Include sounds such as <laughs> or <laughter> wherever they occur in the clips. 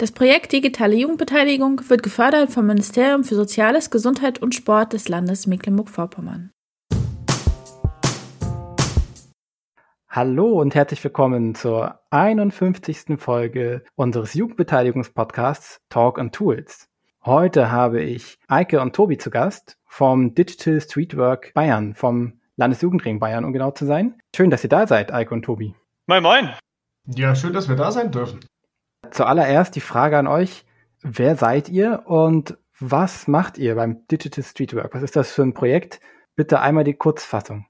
Das Projekt Digitale Jugendbeteiligung wird gefördert vom Ministerium für Soziales, Gesundheit und Sport des Landes Mecklenburg-Vorpommern. Hallo und herzlich willkommen zur 51. Folge unseres Jugendbeteiligungspodcasts Talk and Tools. Heute habe ich Eike und Tobi zu Gast vom Digital Streetwork Bayern, vom Landesjugendring Bayern, um genau zu sein. Schön, dass ihr da seid, Eike und Tobi. Moin, moin. Ja, schön, dass wir da sein dürfen. Zuallererst die Frage an euch, wer seid ihr und was macht ihr beim Digital Streetwork? Was ist das für ein Projekt? Bitte einmal die Kurzfassung.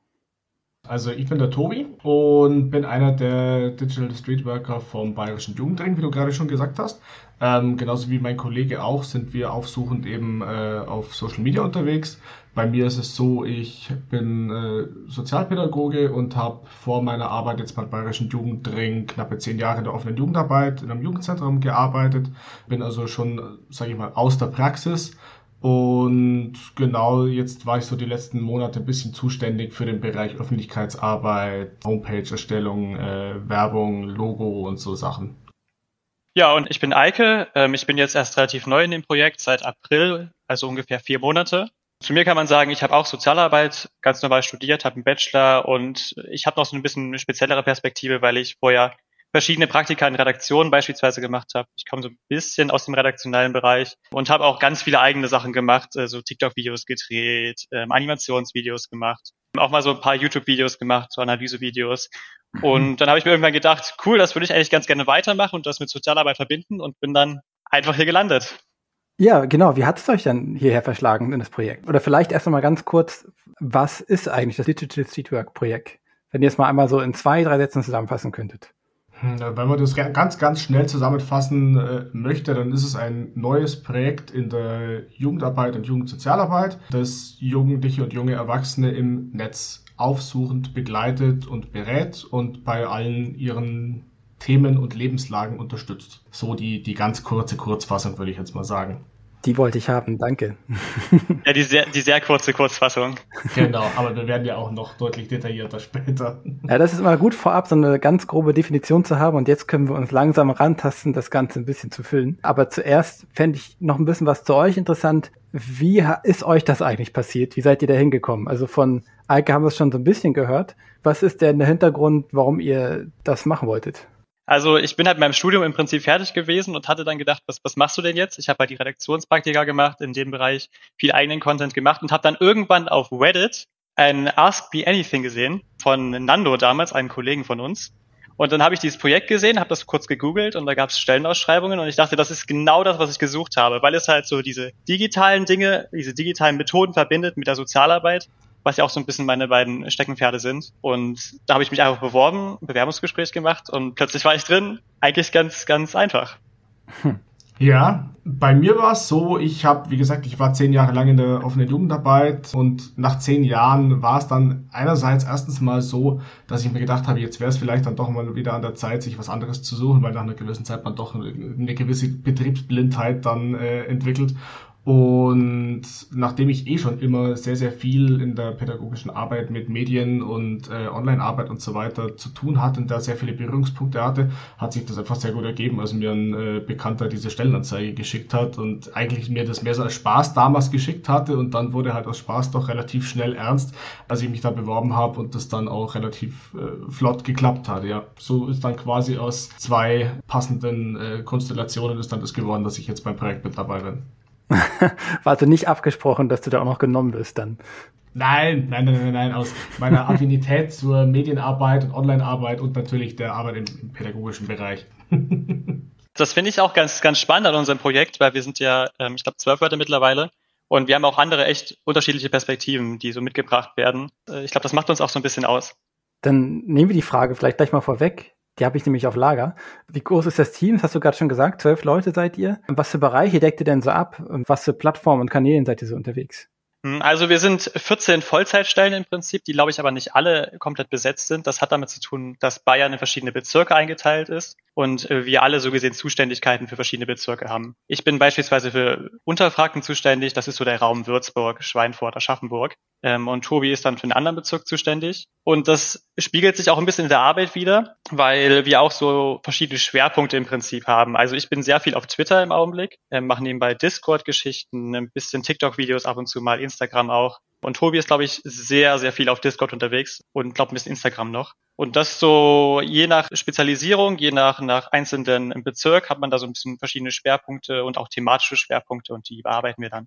Also ich bin der Tobi und bin einer der Digital Streetworker vom Bayerischen Jugendring, wie du gerade schon gesagt hast. Ähm, genauso wie mein Kollege auch sind wir aufsuchend eben äh, auf Social Media unterwegs. Bei mir ist es so, ich bin äh, Sozialpädagoge und habe vor meiner Arbeit jetzt beim Bayerischen Jugendring knappe zehn Jahre in der offenen Jugendarbeit in einem Jugendzentrum gearbeitet. Bin also schon, sage ich mal, aus der Praxis und genau jetzt war ich so die letzten Monate ein bisschen zuständig für den Bereich Öffentlichkeitsarbeit, Homepage-Erstellung, äh, Werbung, Logo und so Sachen. Ja, und ich bin Eike. Ähm, ich bin jetzt erst relativ neu in dem Projekt, seit April, also ungefähr vier Monate. Zu mir kann man sagen, ich habe auch Sozialarbeit ganz normal studiert, habe einen Bachelor und ich habe noch so ein bisschen eine speziellere Perspektive, weil ich vorher verschiedene Praktika in Redaktionen beispielsweise gemacht habe. Ich komme so ein bisschen aus dem redaktionellen Bereich und habe auch ganz viele eigene Sachen gemacht, äh, so TikTok-Videos gedreht, ähm, Animationsvideos gemacht, auch mal so ein paar YouTube-Videos gemacht, so Analyse-Videos. Mhm. Und dann habe ich mir irgendwann gedacht, cool, das würde ich eigentlich ganz gerne weitermachen und das mit Sozialarbeit verbinden und bin dann einfach hier gelandet. Ja, genau. Wie hat es euch dann hierher verschlagen in das Projekt? Oder vielleicht erst einmal ganz kurz, was ist eigentlich das Digital Streetwork Projekt? Wenn ihr es mal einmal so in zwei, drei Sätzen zusammenfassen könntet. Hm, wenn man das ganz, ganz schnell zusammenfassen äh, möchte, dann ist es ein neues Projekt in der Jugendarbeit und Jugendsozialarbeit, das Jugendliche und junge Erwachsene im Netz aufsuchend begleitet und berät und bei allen ihren Themen und Lebenslagen unterstützt. So die, die ganz kurze Kurzfassung, würde ich jetzt mal sagen. Die wollte ich haben, danke. <laughs> Ja, die sehr, die sehr kurze Kurzfassung. Genau, aber wir werden ja auch noch deutlich detaillierter später. Ja, das ist immer gut vorab, so eine ganz grobe Definition zu haben und jetzt können wir uns langsam rantasten, das Ganze ein bisschen zu füllen. Aber zuerst fände ich noch ein bisschen was zu euch interessant. Wie ist euch das eigentlich passiert? Wie seid ihr da hingekommen? Also von Eike haben wir es schon so ein bisschen gehört. Was ist denn der Hintergrund, warum ihr das machen wolltet? Also ich bin halt in meinem Studium im Prinzip fertig gewesen und hatte dann gedacht, was, was machst du denn jetzt? Ich habe halt die Redaktionspraktika gemacht, in dem Bereich viel eigenen Content gemacht und habe dann irgendwann auf Reddit ein Ask Me Anything gesehen von Nando damals, einem Kollegen von uns. Und dann habe ich dieses Projekt gesehen, habe das kurz gegoogelt und da gab es Stellenausschreibungen und ich dachte, das ist genau das, was ich gesucht habe, weil es halt so diese digitalen Dinge, diese digitalen Methoden verbindet mit der Sozialarbeit was ja auch so ein bisschen meine beiden Steckenpferde sind. Und da habe ich mich einfach beworben, Bewerbungsgespräch gemacht und plötzlich war ich drin. Eigentlich ganz, ganz einfach. Hm. Ja, bei mir war es so, ich habe, wie gesagt, ich war zehn Jahre lang in der offenen Jugendarbeit und nach zehn Jahren war es dann einerseits erstens mal so, dass ich mir gedacht habe, jetzt wäre es vielleicht dann doch mal wieder an der Zeit, sich was anderes zu suchen, weil nach einer gewissen Zeit man doch eine gewisse Betriebsblindheit dann äh, entwickelt und nachdem ich eh schon immer sehr, sehr viel in der pädagogischen Arbeit mit Medien und äh, Online-Arbeit und so weiter zu tun hatte und da sehr viele Berührungspunkte hatte, hat sich das einfach sehr gut ergeben, als mir ein äh, Bekannter diese Stellenanzeige geschickt hat und eigentlich mir das mehr so als Spaß damals geschickt hatte und dann wurde halt aus Spaß doch relativ schnell ernst, als ich mich da beworben habe und das dann auch relativ äh, flott geklappt hat. Ja, so ist dann quasi aus zwei passenden äh, Konstellationen ist dann das geworden, dass ich jetzt beim Projekt mit dabei bin. <laughs> War also nicht abgesprochen, dass du da auch noch genommen wirst dann. Nein, nein, nein, nein, nein, aus meiner Affinität <laughs> zur Medienarbeit und Onlinearbeit und natürlich der Arbeit im, im pädagogischen Bereich. <laughs> das finde ich auch ganz, ganz spannend an unserem Projekt, weil wir sind ja, ähm, ich glaube, zwölf Leute mittlerweile und wir haben auch andere echt unterschiedliche Perspektiven, die so mitgebracht werden. Äh, ich glaube, das macht uns auch so ein bisschen aus. Dann nehmen wir die Frage vielleicht gleich mal vorweg. Die habe ich nämlich auf Lager. Wie groß ist das Team? Das hast du gerade schon gesagt. Zwölf Leute seid ihr. Was für Bereiche deckt ihr denn so ab? Und was für Plattformen und Kanälen seid ihr so unterwegs? Hm, also wir sind 14 Vollzeitstellen im Prinzip, die glaube ich aber nicht alle komplett besetzt sind. Das hat damit zu tun, dass Bayern in verschiedene Bezirke eingeteilt ist und äh, wir alle so gesehen Zuständigkeiten für verschiedene Bezirke haben. Ich bin beispielsweise für Unterfranken zuständig, das ist so der Raum Würzburg, Schweinfurt, Aschaffenburg. Ähm, und Tobi ist dann für einen anderen Bezirk zuständig. Und das spiegelt sich auch ein bisschen in der Arbeit wieder, weil wir auch so verschiedene Schwerpunkte im Prinzip haben. Also ich bin sehr viel auf Twitter im Augenblick, äh, mache nebenbei Discord-Geschichten, ein bisschen TikTok-Videos ab und zu mal, Instagram auch. Und Tobi ist, glaube ich, sehr, sehr viel auf Discord unterwegs und glaube ein bisschen Instagram noch. Und das so je nach Spezialisierung, je nach, nach einzelnen Bezirk hat man da so ein bisschen verschiedene Schwerpunkte und auch thematische Schwerpunkte und die bearbeiten wir dann.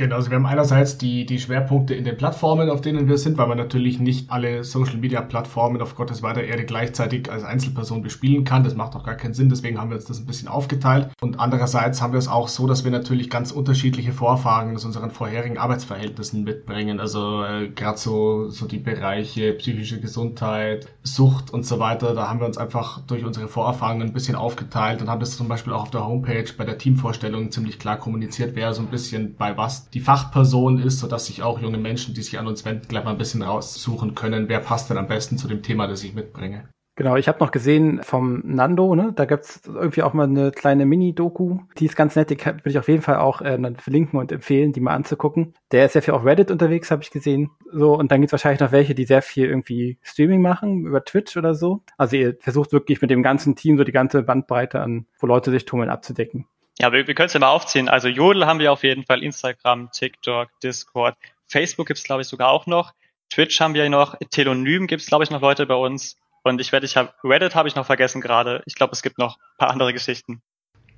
Genau, also wir haben einerseits die, die Schwerpunkte in den Plattformen, auf denen wir sind, weil man natürlich nicht alle Social Media Plattformen auf Gottes weiter Erde gleichzeitig als Einzelperson bespielen kann. Das macht auch gar keinen Sinn, deswegen haben wir uns das ein bisschen aufgeteilt. Und andererseits haben wir es auch so, dass wir natürlich ganz unterschiedliche Vorfahren aus unseren vorherigen Arbeitsverhältnissen mitbringen. Also äh, gerade so, so die Bereiche psychische Gesundheit, Sucht und so weiter, da haben wir uns einfach durch unsere Vorerfahrungen ein bisschen aufgeteilt und haben das zum Beispiel auch auf der Homepage bei der Teamvorstellung ziemlich klar kommuniziert, wer so ein bisschen bei was die Fachperson ist, sodass sich auch junge Menschen, die sich an uns wenden, gleich mal ein bisschen raussuchen können, wer passt denn am besten zu dem Thema, das ich mitbringe. Genau, ich habe noch gesehen vom Nando, ne? Da gibt's irgendwie auch mal eine kleine Mini-Doku. Die ist ganz nett, die würde ich auf jeden Fall auch äh, dann verlinken und empfehlen, die mal anzugucken. Der ist sehr viel auf Reddit unterwegs, habe ich gesehen. So, und dann gibt's wahrscheinlich noch welche, die sehr viel irgendwie Streaming machen, über Twitch oder so. Also ihr versucht wirklich mit dem ganzen Team so die ganze Bandbreite an, wo Leute sich tummeln, abzudecken. Ja, wir, wir können es ja mal aufziehen. Also Jodel haben wir auf jeden Fall, Instagram, TikTok, Discord, Facebook gibt's glaube ich sogar auch noch. Twitch haben wir noch, Telonym gibt's glaube ich noch Leute bei uns. Und ich werde, ich habe Reddit habe ich noch vergessen gerade. Ich glaube, es gibt noch ein paar andere Geschichten.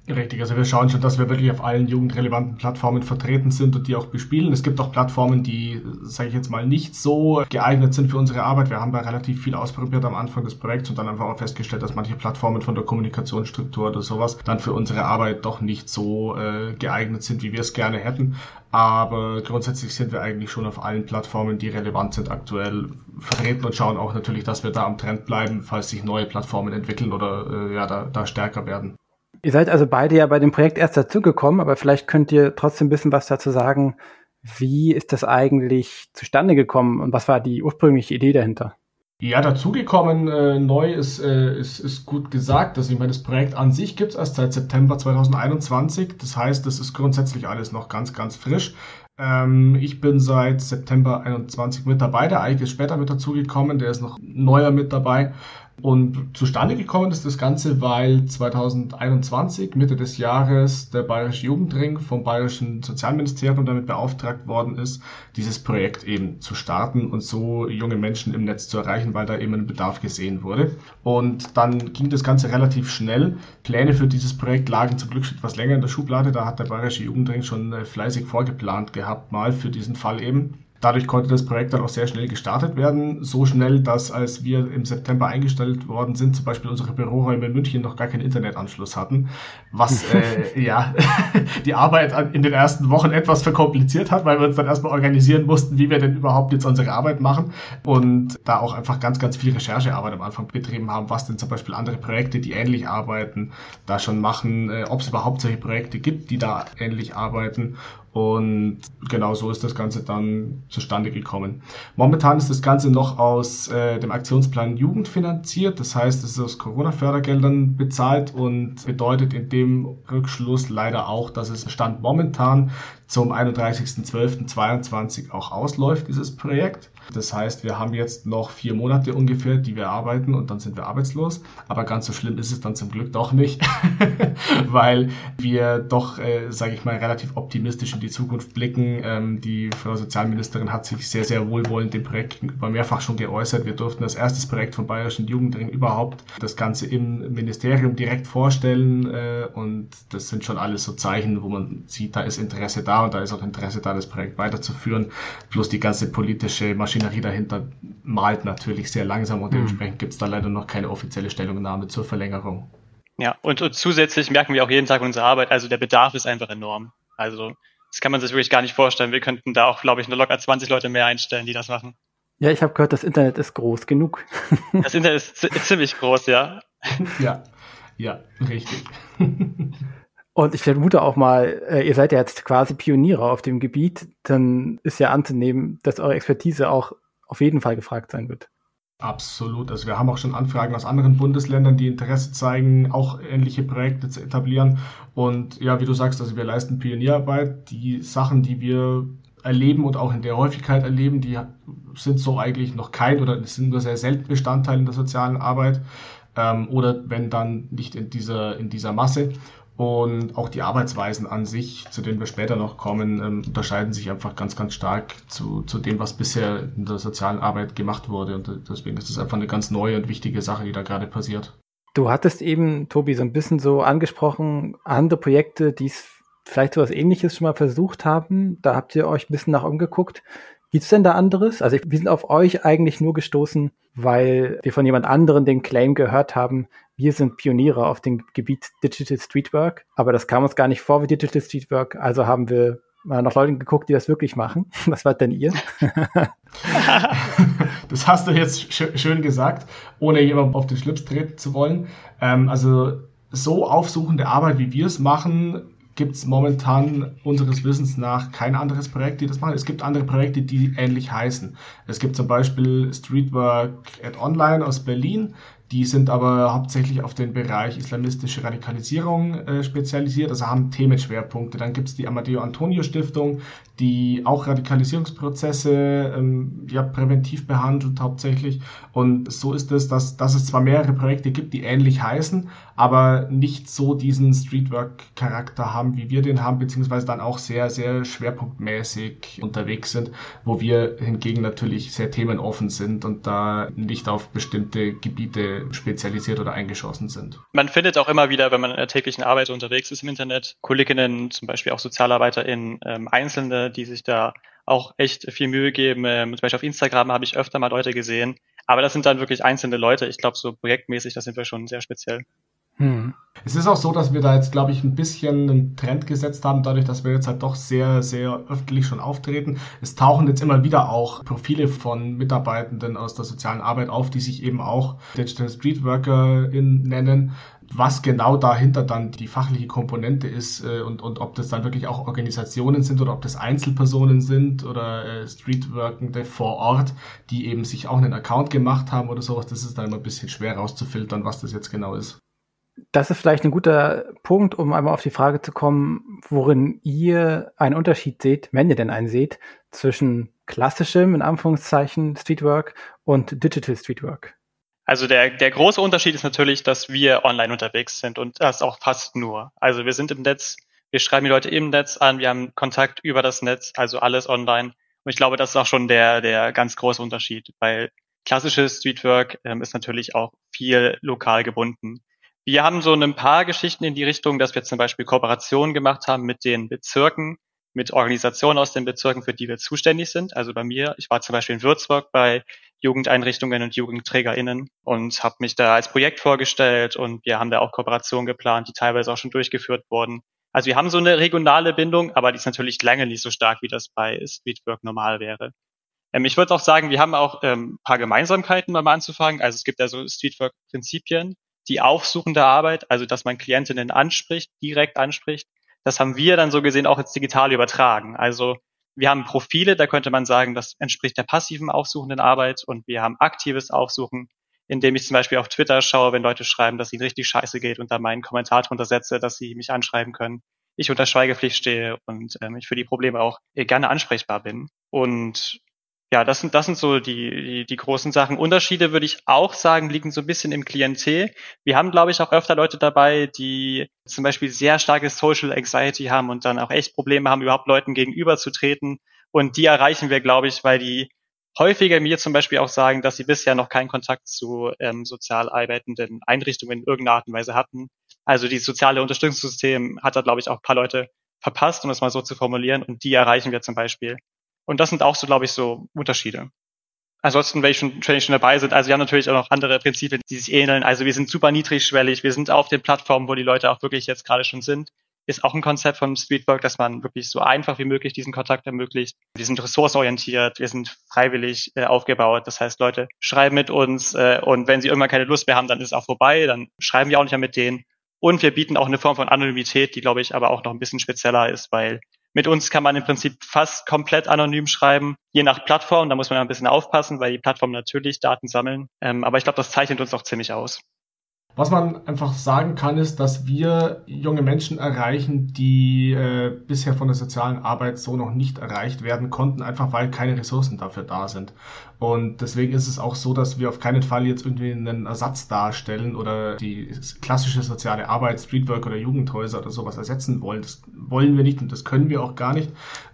Richtig, also wir schauen schon, dass wir wirklich auf allen jugendrelevanten Plattformen vertreten sind und die auch bespielen. Es gibt auch Plattformen, die, sage ich jetzt mal, nicht so geeignet sind für unsere Arbeit. Wir haben da relativ viel ausprobiert am Anfang des Projekts und dann einfach auch festgestellt, dass manche Plattformen von der Kommunikationsstruktur oder sowas dann für unsere Arbeit doch nicht so äh, geeignet sind, wie wir es gerne hätten. Aber grundsätzlich sind wir eigentlich schon auf allen Plattformen, die relevant sind, aktuell vertreten und schauen auch natürlich, dass wir da am Trend bleiben, falls sich neue Plattformen entwickeln oder äh, ja, da, da stärker werden. Ihr seid also beide ja bei dem Projekt erst dazugekommen, aber vielleicht könnt ihr trotzdem ein bisschen was dazu sagen. Wie ist das eigentlich zustande gekommen und was war die ursprüngliche Idee dahinter? Ja, dazugekommen äh, neu ist, äh, ist, ist gut gesagt. Also ich meine, das Projekt an sich gibt es erst seit September 2021. Das heißt, das ist grundsätzlich alles noch ganz, ganz frisch. Ähm, ich bin seit September 21 mit dabei. Der Eike ist später mit dazugekommen. Der ist noch neuer mit dabei. Und zustande gekommen ist das Ganze, weil 2021, Mitte des Jahres, der Bayerische Jugendring vom Bayerischen Sozialministerium damit beauftragt worden ist, dieses Projekt eben zu starten und so junge Menschen im Netz zu erreichen, weil da eben ein Bedarf gesehen wurde. Und dann ging das Ganze relativ schnell. Pläne für dieses Projekt lagen zum Glück schon etwas länger in der Schublade. Da hat der Bayerische Jugendring schon äh, fleißig vorgeplant gehabt, mal für diesen Fall eben. Dadurch konnte das Projekt dann auch sehr schnell gestartet werden. So schnell, dass als wir im September eingestellt worden sind, zum Beispiel unsere Büroräume in München noch gar keinen Internetanschluss hatten, was <laughs> äh, ja <laughs> die Arbeit in den ersten Wochen etwas verkompliziert hat, weil wir uns dann erstmal organisieren mussten, wie wir denn überhaupt jetzt unsere Arbeit machen und da auch einfach ganz, ganz viel Recherchearbeit am Anfang betrieben haben, was denn zum Beispiel andere Projekte, die ähnlich arbeiten, da schon machen, äh, ob es überhaupt solche Projekte gibt, die da ähnlich arbeiten und genau so ist das Ganze dann zustande gekommen. Momentan ist das Ganze noch aus äh, dem Aktionsplan Jugend finanziert. Das heißt, es ist aus Corona-Fördergeldern bezahlt und bedeutet in dem Rückschluss leider auch, dass es Stand momentan zum 31.12.22 auch ausläuft, dieses Projekt. Das heißt, wir haben jetzt noch vier Monate ungefähr, die wir arbeiten und dann sind wir arbeitslos. Aber ganz so schlimm ist es dann zum Glück doch nicht, <laughs> weil wir doch, äh, sage ich mal, relativ optimistisch in die Zukunft blicken. Ähm, die Frau Sozialministerin hat sich sehr, sehr wohlwollend dem Projekt gegenüber mehrfach schon geäußert. Wir durften das erstes Projekt vom Bayerischen Jugendring überhaupt das Ganze im Ministerium direkt vorstellen äh, und das sind schon alles so Zeichen, wo man sieht, da ist Interesse da und da ist auch Interesse da, das Projekt weiterzuführen. Plus die ganze politische Maschinerie dahinter malt natürlich sehr langsam und dementsprechend gibt es da leider noch keine offizielle Stellungnahme zur Verlängerung. Ja, und, und zusätzlich merken wir auch jeden Tag in unserer Arbeit, also der Bedarf ist einfach enorm. Also das kann man sich wirklich gar nicht vorstellen. Wir könnten da auch, glaube ich, nur locker 20 Leute mehr einstellen, die das machen. Ja, ich habe gehört, das Internet ist groß genug. <laughs> das Internet ist, ist ziemlich groß, ja. ja, ja, richtig. <laughs> Und ich vermute auch mal, äh, ihr seid ja jetzt quasi Pioniere auf dem Gebiet, dann ist ja anzunehmen, dass eure Expertise auch auf jeden Fall gefragt sein wird. Absolut. Also wir haben auch schon Anfragen aus anderen Bundesländern, die Interesse zeigen, auch ähnliche Projekte zu etablieren. Und ja, wie du sagst, also wir leisten Pionierarbeit. Die Sachen, die wir erleben und auch in der Häufigkeit erleben, die sind so eigentlich noch kein oder sind nur sehr selten Bestandteil in der sozialen Arbeit. Ähm, oder wenn dann nicht in dieser, in dieser Masse. Und auch die Arbeitsweisen an sich, zu denen wir später noch kommen, ähm, unterscheiden sich einfach ganz, ganz stark zu, zu dem, was bisher in der sozialen Arbeit gemacht wurde. Und deswegen ist es einfach eine ganz neue und wichtige Sache, die da gerade passiert. Du hattest eben, Tobi, so ein bisschen so angesprochen, andere Projekte, die es vielleicht so was ähnliches schon mal versucht haben. Da habt ihr euch ein bisschen nach umgeguckt. Gibt es denn da anderes? Also wir sind auf euch eigentlich nur gestoßen, weil wir von jemand anderen den Claim gehört haben, wir sind Pioniere auf dem Gebiet Digital Streetwork, aber das kam uns gar nicht vor wie Digital Streetwork, also haben wir mal nach Leuten geguckt, die das wirklich machen. <laughs> Was war denn ihr? <laughs> das hast du jetzt schön gesagt, ohne jemandem auf den Schlips treten zu wollen. Ähm, also so aufsuchende Arbeit, wie wir es machen, gibt es momentan unseres Wissens nach kein anderes Projekt, die das machen. Es gibt andere Projekte, die ähnlich heißen. Es gibt zum Beispiel Streetwork at Online aus Berlin. Die sind aber hauptsächlich auf den Bereich islamistische Radikalisierung äh, spezialisiert, also haben Themenschwerpunkte. Dann gibt es die Amadeo Antonio Stiftung, die auch Radikalisierungsprozesse ähm, ja, präventiv behandelt hauptsächlich. Und so ist es, dass, dass es zwar mehrere Projekte gibt, die ähnlich heißen, aber nicht so diesen Streetwork-Charakter haben, wie wir den haben, beziehungsweise dann auch sehr, sehr schwerpunktmäßig unterwegs sind, wo wir hingegen natürlich sehr themenoffen sind und da nicht auf bestimmte Gebiete spezialisiert oder eingeschossen sind. Man findet auch immer wieder, wenn man in der täglichen Arbeit unterwegs ist im Internet, Kolleginnen, zum Beispiel auch SozialarbeiterInnen, ähm, Einzelne, die sich da auch echt viel Mühe geben. Ähm, zum Beispiel auf Instagram habe ich öfter mal Leute gesehen. Aber das sind dann wirklich einzelne Leute. Ich glaube, so projektmäßig, das sind wir schon sehr speziell. Hm. Es ist auch so, dass wir da jetzt, glaube ich, ein bisschen einen Trend gesetzt haben, dadurch, dass wir jetzt halt doch sehr, sehr öffentlich schon auftreten. Es tauchen jetzt immer wieder auch Profile von Mitarbeitenden aus der sozialen Arbeit auf, die sich eben auch Digital Street Worker nennen. Was genau dahinter dann die fachliche Komponente ist äh, und, und ob das dann wirklich auch Organisationen sind oder ob das Einzelpersonen sind oder äh, Streetworkende vor Ort, die eben sich auch einen Account gemacht haben oder sowas, das ist dann immer ein bisschen schwer rauszufiltern, was das jetzt genau ist das ist vielleicht ein guter Punkt, um einmal auf die Frage zu kommen, worin ihr einen Unterschied seht, wenn ihr denn einen seht, zwischen klassischem, in Anführungszeichen, Streetwork und Digital Streetwork. Also der, der große Unterschied ist natürlich, dass wir online unterwegs sind und das auch fast nur. Also wir sind im Netz, wir schreiben die Leute im Netz an, wir haben Kontakt über das Netz, also alles online. Und ich glaube, das ist auch schon der, der ganz große Unterschied, weil klassisches Streetwork ähm, ist natürlich auch viel lokal gebunden. Wir haben so ein paar Geschichten in die Richtung, dass wir zum Beispiel Kooperationen gemacht haben mit den Bezirken, mit Organisationen aus den Bezirken, für die wir zuständig sind. Also bei mir, ich war zum Beispiel in Würzburg bei Jugendeinrichtungen und JugendträgerInnen und habe mich da als Projekt vorgestellt und wir haben da auch Kooperationen geplant, die teilweise auch schon durchgeführt wurden. Also wir haben so eine regionale Bindung, aber die ist natürlich lange nicht so stark, wie das bei Streetwork normal wäre. Ähm, ich würde auch sagen, wir haben auch ähm, paar Gemeinsamkeiten, mal anzufangen. Also es gibt ja so Streetwork-Prinzipien, die aufsuchende Arbeit, also dass man Klientinnen anspricht, direkt anspricht, das haben wir dann so gesehen auch ins Digitale übertragen. Also wir haben Profile, da könnte man sagen, das entspricht der passiven aufsuchenden Arbeit und wir haben aktives Aufsuchen, indem ich zum Beispiel auf Twitter schaue, wenn Leute schreiben, dass ihnen richtig scheiße geht und da meinen Kommentar drunter setze, dass sie mich anschreiben können. Ich unter Schweigepflicht stehe und ähm, ich für die Probleme auch gerne ansprechbar bin. Und ja, das sind, das sind so die, die, die großen Sachen. Unterschiede würde ich auch sagen, liegen so ein bisschen im Klientel. Wir haben, glaube ich, auch öfter Leute dabei, die zum Beispiel sehr starkes Social Anxiety haben und dann auch echt Probleme haben, überhaupt Leuten gegenüberzutreten. Und die erreichen wir, glaube ich, weil die häufiger mir zum Beispiel auch sagen, dass sie bisher noch keinen Kontakt zu ähm, sozial arbeitenden Einrichtungen in irgendeiner Art und Weise hatten. Also die soziale Unterstützungssystem hat da, glaube ich, auch ein paar Leute verpasst, um es mal so zu formulieren. Und die erreichen wir zum Beispiel. Und das sind auch so, glaube ich, so Unterschiede. Ansonsten, welche schon, wenn schon dabei sind, also wir haben natürlich auch noch andere Prinzipien, die sich ähneln. Also wir sind super niedrigschwellig, wir sind auf den Plattformen, wo die Leute auch wirklich jetzt gerade schon sind. ist auch ein Konzept von Streetwork, dass man wirklich so einfach wie möglich diesen Kontakt ermöglicht. Wir sind ressourcenorientiert, wir sind freiwillig äh, aufgebaut. Das heißt, Leute schreiben mit uns äh, und wenn sie irgendwann keine Lust mehr haben, dann ist es auch vorbei, dann schreiben wir auch nicht mehr mit denen. Und wir bieten auch eine Form von Anonymität, die, glaube ich, aber auch noch ein bisschen spezieller ist, weil mit uns kann man im Prinzip fast komplett anonym schreiben, je nach Plattform. Da muss man ein bisschen aufpassen, weil die Plattformen natürlich Daten sammeln. Ähm, aber ich glaube, das zeichnet uns auch ziemlich aus. Was man einfach sagen kann, ist, dass wir junge Menschen erreichen, die äh, bisher von der sozialen Arbeit so noch nicht erreicht werden konnten, einfach weil keine Ressourcen dafür da sind. Und deswegen ist es auch so, dass wir auf keinen Fall jetzt irgendwie einen Ersatz darstellen oder die klassische soziale Arbeit, Streetwork oder Jugendhäuser oder sowas ersetzen wollen. Das wollen wir nicht und das können wir auch gar nicht.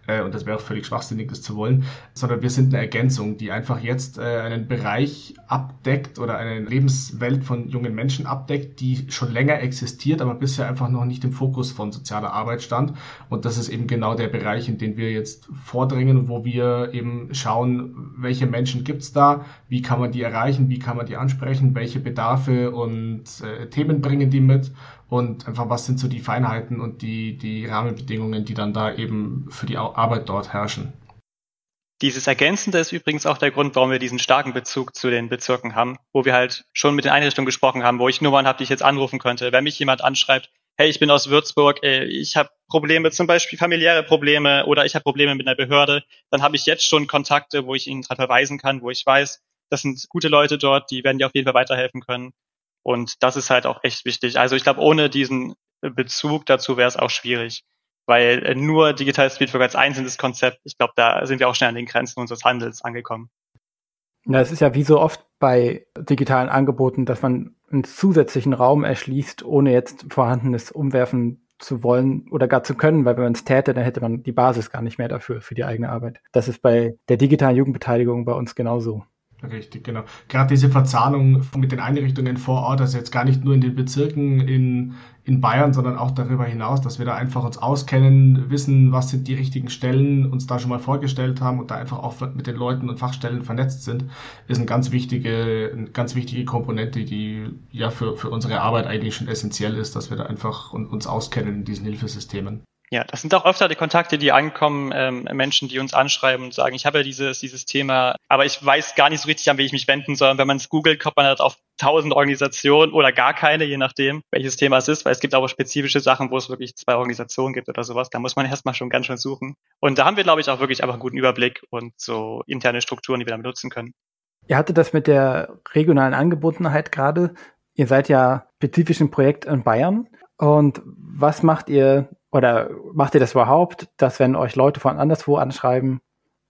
Äh, und das wäre auch völlig schwachsinnig, das zu wollen, sondern wir sind eine Ergänzung, die einfach jetzt äh, einen Bereich abdeckt oder eine Lebenswelt von jungen Menschen abdeckt, die schon länger existiert, aber bisher einfach noch nicht im Fokus von sozialer Arbeit stand. Und das ist eben genau der Bereich, in den wir jetzt vordringen, wo wir eben schauen, welche Menschen gibt es da, wie kann man die erreichen, wie kann man die ansprechen, welche Bedarfe und äh, Themen bringen die mit und einfach was sind so die Feinheiten und die, die Rahmenbedingungen, die dann da eben für die Arbeit dort herrschen. Dieses Ergänzende ist übrigens auch der Grund, warum wir diesen starken Bezug zu den Bezirken haben, wo wir halt schon mit den Einrichtungen gesprochen haben, wo ich Nummern habe, die ich jetzt anrufen könnte. Wenn mich jemand anschreibt, hey, ich bin aus Würzburg, äh, ich habe Probleme, zum Beispiel familiäre Probleme oder ich habe Probleme mit einer Behörde, dann habe ich jetzt schon Kontakte, wo ich ihnen dran verweisen kann, wo ich weiß, das sind gute Leute dort, die werden dir auf jeden Fall weiterhelfen können. Und das ist halt auch echt wichtig. Also ich glaube, ohne diesen Bezug dazu wäre es auch schwierig, weil äh, nur Digital Streetwork als einzelnes Konzept, ich glaube, da sind wir auch schnell an den Grenzen unseres Handels angekommen. Ja, es ist ja wie so oft bei digitalen Angeboten, dass man einen zusätzlichen Raum erschließt, ohne jetzt vorhandenes umwerfen zu wollen oder gar zu können, weil wenn man es täte, dann hätte man die Basis gar nicht mehr dafür, für die eigene Arbeit. Das ist bei der digitalen Jugendbeteiligung bei uns genauso. Richtig, genau. Gerade diese Verzahnung mit den Einrichtungen vor Ort, also jetzt gar nicht nur in den Bezirken in, in Bayern, sondern auch darüber hinaus, dass wir da einfach uns auskennen, wissen, was sind die richtigen Stellen, uns da schon mal vorgestellt haben und da einfach auch mit den Leuten und Fachstellen vernetzt sind, ist eine ganz wichtige, eine ganz wichtige Komponente, die ja für, für unsere Arbeit eigentlich schon essentiell ist, dass wir da einfach uns auskennen in diesen Hilfesystemen. Ja, das sind auch öfter die Kontakte, die ankommen, ähm, Menschen, die uns anschreiben und sagen, ich habe ja dieses, dieses Thema, aber ich weiß gar nicht so richtig, an wen ich mich wenden soll. Wenn man es googelt, kommt man halt auf tausend Organisationen oder gar keine, je nachdem, welches Thema es ist, weil es gibt aber spezifische Sachen, wo es wirklich zwei Organisationen gibt oder sowas. Da muss man erstmal schon ganz schön suchen. Und da haben wir, glaube ich, auch wirklich einfach einen guten Überblick und so interne Strukturen, die wir dann benutzen können. Ihr hattet das mit der regionalen Angebundenheit gerade. Ihr seid ja spezifisch ein Projekt in Bayern. Und was macht ihr oder macht ihr das überhaupt, dass wenn euch Leute von anderswo anschreiben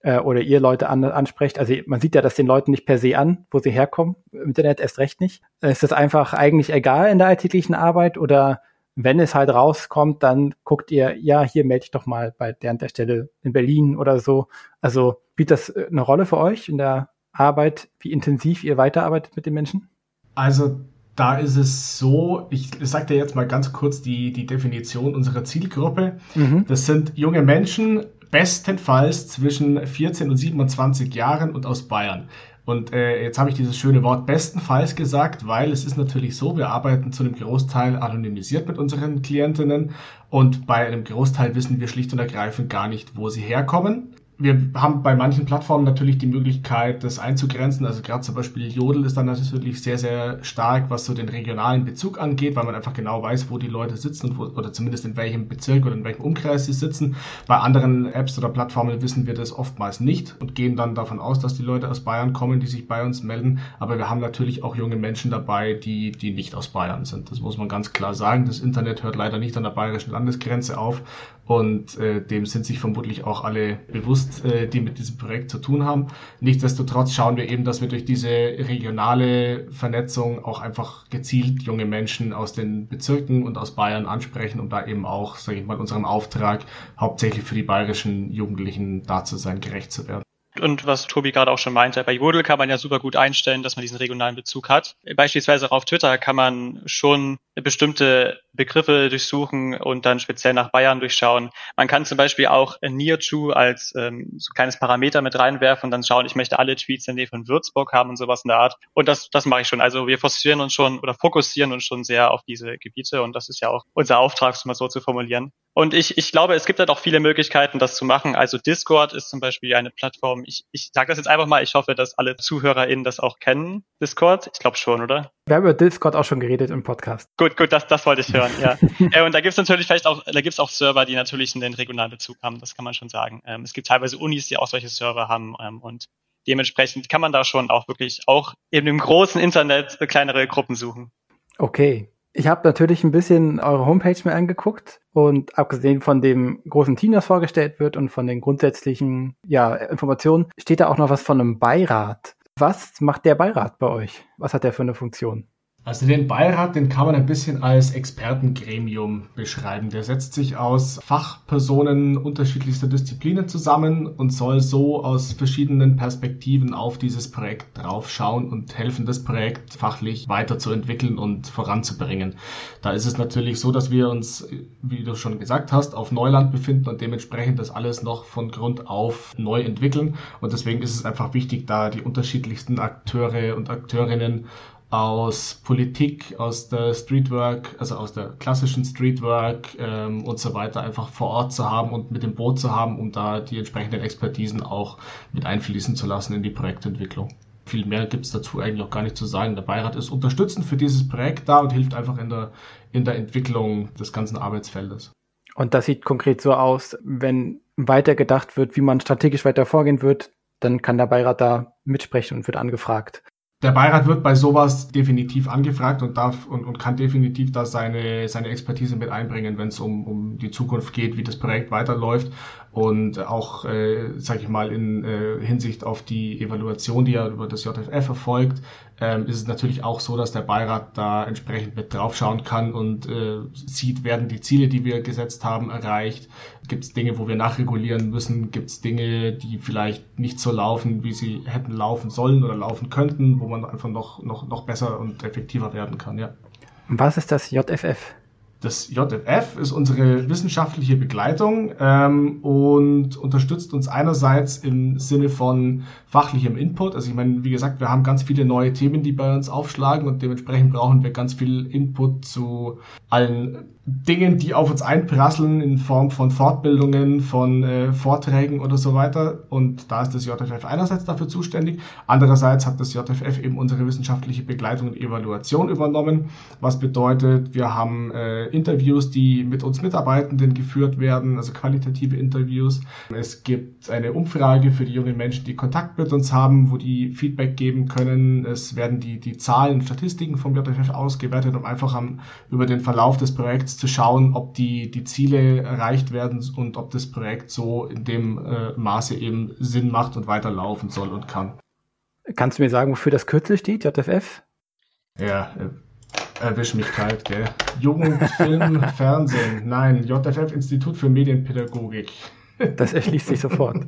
äh, oder ihr Leute an, ansprecht, also man sieht ja das den Leuten nicht per se an, wo sie herkommen, im Internet erst recht nicht. Ist das einfach eigentlich egal in der alltäglichen Arbeit oder wenn es halt rauskommt, dann guckt ihr, ja, hier melde ich doch mal bei der der Stelle in Berlin oder so. Also spielt das äh, eine Rolle für euch in der Arbeit, wie intensiv ihr weiterarbeitet mit den Menschen? Also da ist es so, ich, sage dir jetzt mal ganz kurz die, die Definition unserer Zielgruppe. Mhm. Das sind junge Menschen, bestenfalls zwischen 14 und 27 Jahren und aus Bayern. Und äh, jetzt habe ich dieses schöne Wort bestenfalls gesagt, weil es ist natürlich so, wir arbeiten zu einem Großteil anonymisiert mit unseren Klientinnen und bei einem Großteil wissen wir schlicht und ergreifend gar nicht, wo sie herkommen wir haben bei manchen Plattformen natürlich die Möglichkeit, das einzugrenzen. Also gerade zum Beispiel Jodel ist dann natürlich sehr, sehr stark, was so den regionalen Bezug angeht, weil man einfach genau weiß, wo die Leute sitzen wo, oder zumindest in welchem Bezirk oder in welchem Umkreis sie sitzen. Bei anderen Apps oder Plattformen wissen wir das oftmals nicht und gehen dann davon aus, dass die Leute aus Bayern kommen, die sich bei uns melden. Aber wir haben natürlich auch junge Menschen dabei, die, die nicht aus Bayern sind. Das muss man ganz klar sagen. Das Internet hört leider nicht an der bayerischen Landesgrenze auf und äh, dem sind sich vermutlich auch alle bewusst, äh, die mit diesem Projekt zu tun haben. Nichtsdestotrotz schauen wir eben, dass wir durch diese regionale Vernetzung auch einfach gezielt junge Menschen aus den Bezirken und aus Bayern ansprechen, um da eben auch, sage ich mal, unserem Auftrag hauptsächlich für die bayerischen Jugendlichen da zu sein, gerecht zu werden. Und was Tobi gerade auch schon meinte, bei Jodel kann man ja super gut einstellen, dass man diesen regionalen Bezug hat. Beispielsweise auch auf Twitter kann man schon bestimmte Begriffe durchsuchen und dann speziell nach Bayern durchschauen. Man kann zum Beispiel auch Nearju als ähm, so kleines Parameter mit reinwerfen und dann schauen, ich möchte alle Tweets in der Nähe von Würzburg haben und sowas in der Art. Und das, das mache ich schon. Also wir forcieren uns schon oder fokussieren uns schon sehr auf diese Gebiete und das ist ja auch unser Auftrag, es mal so zu formulieren. Und ich, ich glaube, es gibt halt auch viele Möglichkeiten, das zu machen. Also Discord ist zum Beispiel eine Plattform. Ich, ich sage das jetzt einfach mal, ich hoffe, dass alle ZuhörerInnen das auch kennen. Discord? Ich glaube schon, oder? Wir haben über Discord auch schon geredet im Podcast. Gut, gut, das, das wollte ich hören, ja. <laughs> äh, und da gibt es natürlich vielleicht auch, da gibt es auch Server, die natürlich einen regionalen Bezug haben, das kann man schon sagen. Ähm, es gibt teilweise Unis, die auch solche Server haben ähm, und dementsprechend kann man da schon auch wirklich auch eben im großen Internet kleinere Gruppen suchen. Okay. Ich habe natürlich ein bisschen eure Homepage mir angeguckt und abgesehen von dem großen Team, das vorgestellt wird und von den grundsätzlichen ja, Informationen, steht da auch noch was von einem Beirat. Was macht der Beirat bei euch? Was hat der für eine Funktion? Also den Beirat, den kann man ein bisschen als Expertengremium beschreiben. Der setzt sich aus Fachpersonen unterschiedlichster Disziplinen zusammen und soll so aus verschiedenen Perspektiven auf dieses Projekt draufschauen und helfen, das Projekt fachlich weiterzuentwickeln und voranzubringen. Da ist es natürlich so, dass wir uns, wie du schon gesagt hast, auf Neuland befinden und dementsprechend das alles noch von Grund auf neu entwickeln. Und deswegen ist es einfach wichtig, da die unterschiedlichsten Akteure und Akteurinnen aus Politik, aus der Streetwork, also aus der klassischen Streetwork ähm, und so weiter einfach vor Ort zu haben und mit dem Boot zu haben, um da die entsprechenden Expertisen auch mit einfließen zu lassen in die Projektentwicklung. Viel mehr gibt es dazu eigentlich auch gar nicht zu sagen. Der Beirat ist unterstützend für dieses Projekt da und hilft einfach in der, in der Entwicklung des ganzen Arbeitsfeldes. Und das sieht konkret so aus, wenn weiter gedacht wird, wie man strategisch weiter vorgehen wird, dann kann der Beirat da mitsprechen und wird angefragt der Beirat wird bei sowas definitiv angefragt und darf und, und kann definitiv da seine, seine Expertise mit einbringen, wenn es um, um die Zukunft geht, wie das Projekt weiterläuft und auch, äh, sage ich mal, in äh, Hinsicht auf die Evaluation, die ja über das JFF erfolgt, ähm, ist es natürlich auch so, dass der Beirat da entsprechend mit draufschauen kann und äh, sieht, werden die Ziele, die wir gesetzt haben, erreicht. Gibt es Dinge, wo wir nachregulieren müssen? Gibt es Dinge, die vielleicht nicht so laufen, wie sie hätten laufen sollen oder laufen könnten, wo man einfach noch, noch, noch besser und effektiver werden kann, ja. Was ist das JFF? Das JFF ist unsere wissenschaftliche Begleitung ähm, und unterstützt uns einerseits im Sinne von fachlichem Input. Also ich meine, wie gesagt, wir haben ganz viele neue Themen, die bei uns aufschlagen und dementsprechend brauchen wir ganz viel Input zu allen Dingen, die auf uns einprasseln in Form von Fortbildungen, von äh, Vorträgen oder so weiter. Und da ist das JFF einerseits dafür zuständig. Andererseits hat das JFF eben unsere wissenschaftliche Begleitung und Evaluation übernommen, was bedeutet, wir haben äh, Interviews, die mit uns Mitarbeitenden geführt werden, also qualitative Interviews. Es gibt eine Umfrage für die jungen Menschen, die Kontakt mit uns haben, wo die Feedback geben können. Es werden die, die Zahlen, Statistiken vom JFF ausgewertet, um einfach am, über den Verlauf des Projekts zu schauen, ob die, die Ziele erreicht werden und ob das Projekt so in dem äh, Maße eben Sinn macht und weiterlaufen soll und kann. Kannst du mir sagen, wofür das Kürzel steht, JFF? Ja, äh, erwisch mich kalt, gell? Jugend, Film, <laughs> Fernsehen. Nein, JFF Institut für Medienpädagogik. Das erschließt sich sofort. <laughs>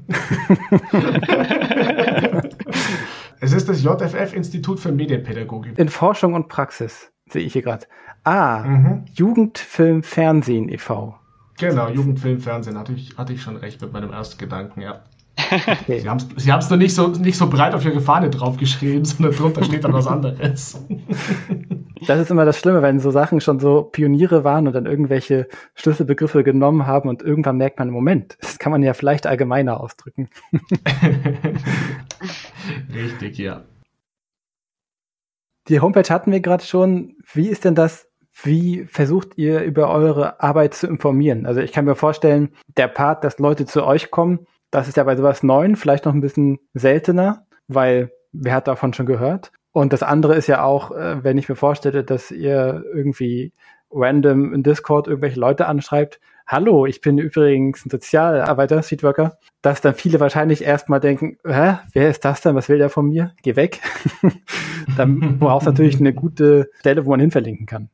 es ist das JFF Institut für Medienpädagogik. In Forschung und Praxis sehe ich hier gerade. Ah, mhm. Jugendfilm Fernsehen e.V. Genau, Jugendfilm Fernsehen hatte ich, hatte ich schon recht mit meinem ersten Gedanken, ja. Okay. Sie haben es Sie nur nicht so, nicht so breit auf Ihre Fahne draufgeschrieben, <laughs> sondern drunter steht dann was anderes. <laughs> Das ist immer das Schlimme, wenn so Sachen schon so Pioniere waren und dann irgendwelche Schlüsselbegriffe genommen haben und irgendwann merkt man, Moment, das kann man ja vielleicht allgemeiner ausdrücken. <laughs> Richtig, ja. Die Homepage hatten wir gerade schon. Wie ist denn das? Wie versucht ihr über eure Arbeit zu informieren? Also ich kann mir vorstellen, der Part, dass Leute zu euch kommen, das ist ja bei sowas Neuen vielleicht noch ein bisschen seltener, weil wer hat davon schon gehört? Und das andere ist ja auch, äh, wenn ich mir vorstelle, dass ihr irgendwie random in Discord irgendwelche Leute anschreibt, hallo, ich bin übrigens ein Sozialarbeiter, Streetworker, dass dann viele wahrscheinlich erstmal denken, Hä, wer ist das denn, was will der von mir? Geh weg. <laughs> dann brauchst du natürlich eine gute Stelle, wo man hinverlinken kann.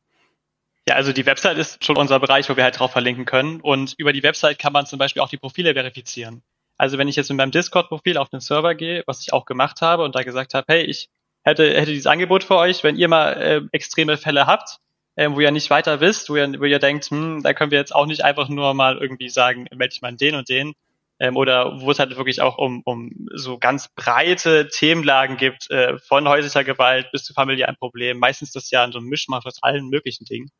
Ja, also die Website ist schon unser Bereich, wo wir halt drauf verlinken können. Und über die Website kann man zum Beispiel auch die Profile verifizieren. Also wenn ich jetzt mit meinem Discord-Profil auf den Server gehe, was ich auch gemacht habe und da gesagt habe, hey, ich hätte, hätte dieses Angebot für euch, wenn ihr mal äh, extreme Fälle habt, äh, wo ihr nicht weiter wisst, wo ihr, wo ihr denkt, hm, da können wir jetzt auch nicht einfach nur mal irgendwie sagen, melde ich mal den und den, ähm, oder wo es halt wirklich auch um, um so ganz breite Themenlagen gibt, äh, von häuslicher Gewalt bis zu familiären Problemen. Meistens das ja so ein Mischmasch aus allen möglichen Dingen.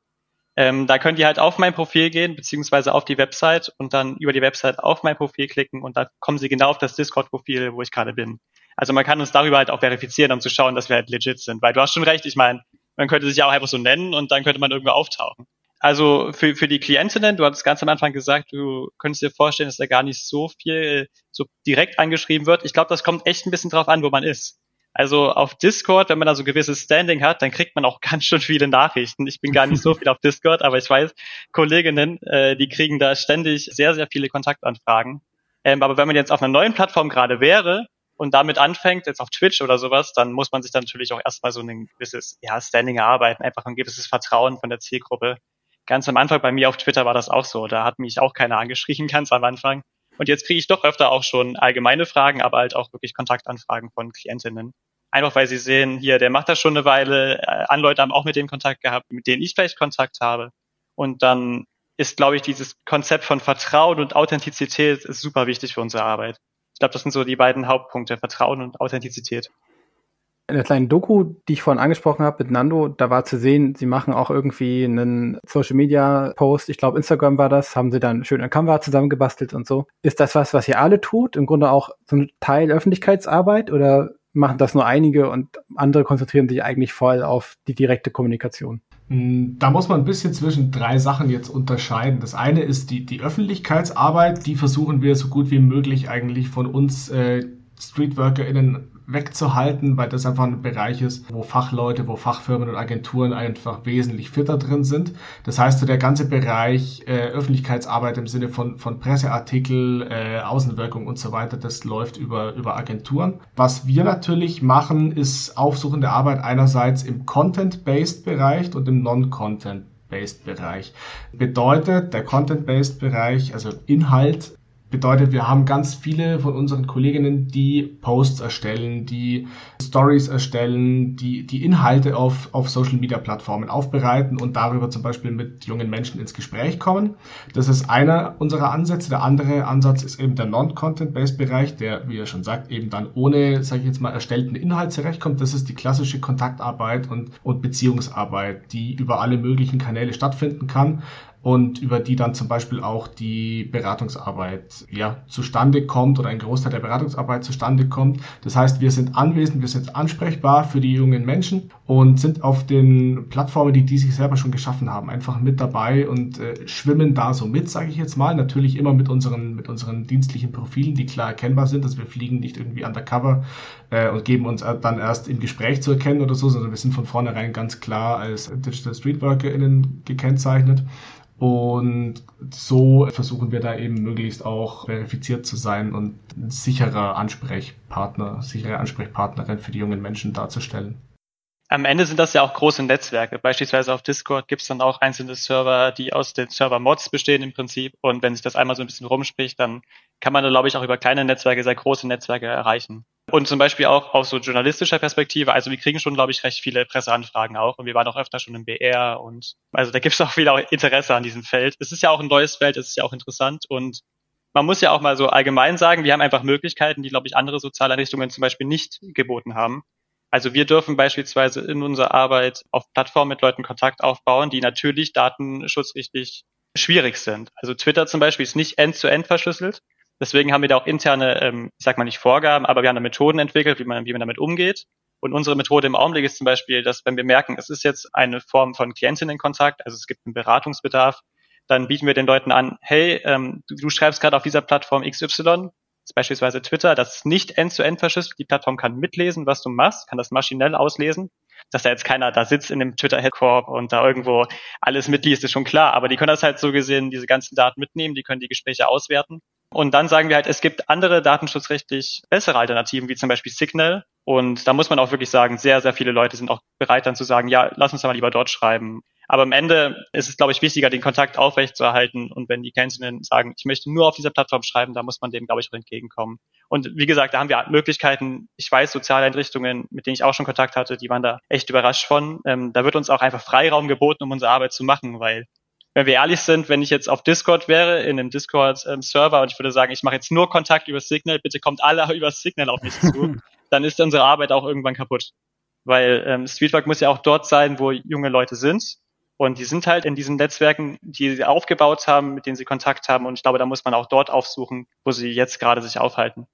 Ähm, da könnt ihr halt auf mein Profil gehen, beziehungsweise auf die Website und dann über die Website auf mein Profil klicken und da kommen sie genau auf das Discord-Profil, wo ich gerade bin. Also man kann uns darüber halt auch verifizieren, um zu schauen, dass wir halt legit sind. Weil du hast schon recht, ich meine, man könnte sich ja auch einfach so nennen und dann könnte man irgendwo auftauchen. Also für, für die Klientinnen, du hattest ganz am Anfang gesagt, du könntest dir vorstellen, dass da gar nicht so viel so direkt angeschrieben wird. Ich glaube, das kommt echt ein bisschen drauf an, wo man ist. Also auf Discord, wenn man da so ein gewisses Standing hat, dann kriegt man auch <laughs> ganz schön viele Nachrichten. Ich bin gar nicht so <laughs> viel auf Discord, aber ich weiß, Kolleginnen, äh, die kriegen da ständig sehr, sehr viele Kontaktanfragen. Ähm, aber wenn man jetzt auf einer neuen Plattform gerade wäre und damit anfängt, jetzt auf Twitch oder sowas, dann muss man sich dann natürlich auch erstmal so ein gewisses ja, Standing erarbeiten, einfach ein gewisses Vertrauen von der Zielgruppe ganz am Anfang bei mir auf Twitter war das auch so. Da hat mich auch keiner angeschrieben, <laughs> ganz am Anfang. Und jetzt kriege ich doch öfter auch schon allgemeine Fragen, aber halt auch wirklich Kontaktanfragen von Klientinnen. Einfach weil sie sehen, hier, der macht das schon eine Weile, äh, andere Leute haben auch mit dem Kontakt gehabt, mit denen ich vielleicht Kontakt habe. Und dann ist, glaube ich, dieses Konzept von Vertrauen und Authentizität super wichtig für unsere Arbeit. Ich glaube, das sind so die beiden Hauptpunkte, Vertrauen und Authentizität. In der kleinen Doku, die ich vorhin angesprochen habe mit Nando, da war zu sehen, sie machen auch irgendwie einen Social Media Post, ich glaube Instagram war das, haben sie dann schön in Canva zusammengebastelt und so. Ist das was, was ihr alle tut? Im Grunde auch so ein Teil Öffentlichkeitsarbeit oder machen das nur einige und andere konzentrieren sich eigentlich voll auf die direkte Kommunikation? Hm, da muss man ein bisschen zwischen drei Sachen jetzt unterscheiden. Das eine ist die, die Öffentlichkeitsarbeit, die versuchen wir so gut wie möglich eigentlich von uns äh, StreetworkerInnen wegzuhalten, weil das einfach ein Bereich ist, wo Fachleute, wo Fachfirmen und Agenturen einfach wesentlich fitter drin sind. Das heißt, so der ganze Bereich äh, Öffentlichkeitsarbeit im Sinne von, von Presseartikel, äh, Außenwirkung und so weiter, das läuft über, über Agenturen. Was wir natürlich machen, ist aufsuchende Arbeit einerseits im Content-Based Bereich und im Non-Content Based Bereich. Bedeutet, der Content-Based Bereich, also Inhalt, Bedeutet, wir haben ganz viele von unseren Kolleginnen, die Posts erstellen, die Stories erstellen, die, die Inhalte auf, auf Social Media Plattformen aufbereiten und darüber zum Beispiel mit jungen Menschen ins Gespräch kommen. Das ist einer unserer Ansätze. Der andere Ansatz ist eben der Non-Content-Based Bereich, der, wie er schon sagt, eben dann ohne, sage ich jetzt mal, erstellten Inhalt zurechtkommt. Das ist die klassische Kontaktarbeit und, und Beziehungsarbeit, die über alle möglichen Kanäle stattfinden kann und über die dann zum Beispiel auch die Beratungsarbeit ja, zustande kommt oder ein Großteil der Beratungsarbeit zustande kommt. Das heißt, wir sind anwesend, wir sind ansprechbar für die jungen Menschen und sind auf den Plattformen, die die sich selber schon geschaffen haben, einfach mit dabei und äh, schwimmen da so mit, sage ich jetzt mal. Natürlich immer mit unseren, mit unseren dienstlichen Profilen, die klar erkennbar sind, dass wir fliegen nicht irgendwie undercover äh, und geben uns dann erst im Gespräch zu erkennen oder so, sondern wir sind von vornherein ganz klar als Digital StreetworkerInnen gekennzeichnet. Und so versuchen wir da eben möglichst auch verifiziert zu sein und ein sicherer Ansprechpartner, sichere Ansprechpartnerin für die jungen Menschen darzustellen. Am Ende sind das ja auch große Netzwerke. Beispielsweise auf Discord gibt es dann auch einzelne Server, die aus den Server-Mods bestehen im Prinzip. Und wenn sich das einmal so ein bisschen rumspricht, dann kann man da, glaube ich, auch über kleine Netzwerke sehr große Netzwerke erreichen. Und zum Beispiel auch aus so journalistischer Perspektive, also wir kriegen schon, glaube ich, recht viele Presseanfragen auch und wir waren auch öfter schon im BR und also da gibt es <laughs> auch auch Interesse an diesem Feld. Es ist ja auch ein neues Feld, es ist ja auch interessant und man muss ja auch mal so allgemein sagen, wir haben einfach Möglichkeiten, die, glaube ich, andere Sozialeinrichtungen zum Beispiel nicht geboten haben. Also wir dürfen beispielsweise in unserer Arbeit auf Plattformen mit Leuten Kontakt aufbauen, die natürlich datenschutzrechtlich schwierig sind. Also Twitter zum Beispiel ist nicht end-zu-end -end verschlüsselt. Deswegen haben wir da auch interne, ähm, ich sag mal nicht Vorgaben, aber wir haben da Methoden entwickelt, wie man, wie man damit umgeht. Und unsere Methode im Augenblick ist zum Beispiel, dass wenn wir merken, es ist jetzt eine Form von Klientinnenkontakt, also es gibt einen Beratungsbedarf, dann bieten wir den Leuten an, hey, ähm, du, du schreibst gerade auf dieser Plattform XY, beispielsweise Twitter, das ist nicht end-zu-end verschlüsselt. Die Plattform kann mitlesen, was du machst, kann das maschinell auslesen. Dass da jetzt keiner da sitzt in dem Twitter-Headcorp und da irgendwo alles mitliest, ist schon klar. Aber die können das halt so gesehen, diese ganzen Daten mitnehmen, die können die Gespräche auswerten. Und dann sagen wir halt, es gibt andere datenschutzrechtlich bessere Alternativen, wie zum Beispiel Signal. Und da muss man auch wirklich sagen, sehr, sehr viele Leute sind auch bereit dann zu sagen, ja, lass uns da mal lieber dort schreiben. Aber am Ende ist es, glaube ich, wichtiger, den Kontakt aufrechtzuerhalten. Und wenn die Kennzeichen sagen, ich möchte nur auf dieser Plattform schreiben, da muss man dem, glaube ich, auch entgegenkommen. Und wie gesagt, da haben wir Möglichkeiten. Ich weiß, Sozialeinrichtungen, mit denen ich auch schon Kontakt hatte, die waren da echt überrascht von. Ähm, da wird uns auch einfach Freiraum geboten, um unsere Arbeit zu machen, weil wenn wir ehrlich sind, wenn ich jetzt auf Discord wäre, in einem Discord-Server ähm, und ich würde sagen, ich mache jetzt nur Kontakt über Signal, bitte kommt alle <laughs> über Signal auf mich zu, <laughs> dann ist unsere Arbeit auch irgendwann kaputt. Weil ähm, Streetwork muss ja auch dort sein, wo junge Leute sind. Und die sind halt in diesen Netzwerken, die sie aufgebaut haben, mit denen sie Kontakt haben. Und ich glaube, da muss man auch dort aufsuchen, wo sie jetzt gerade sich aufhalten.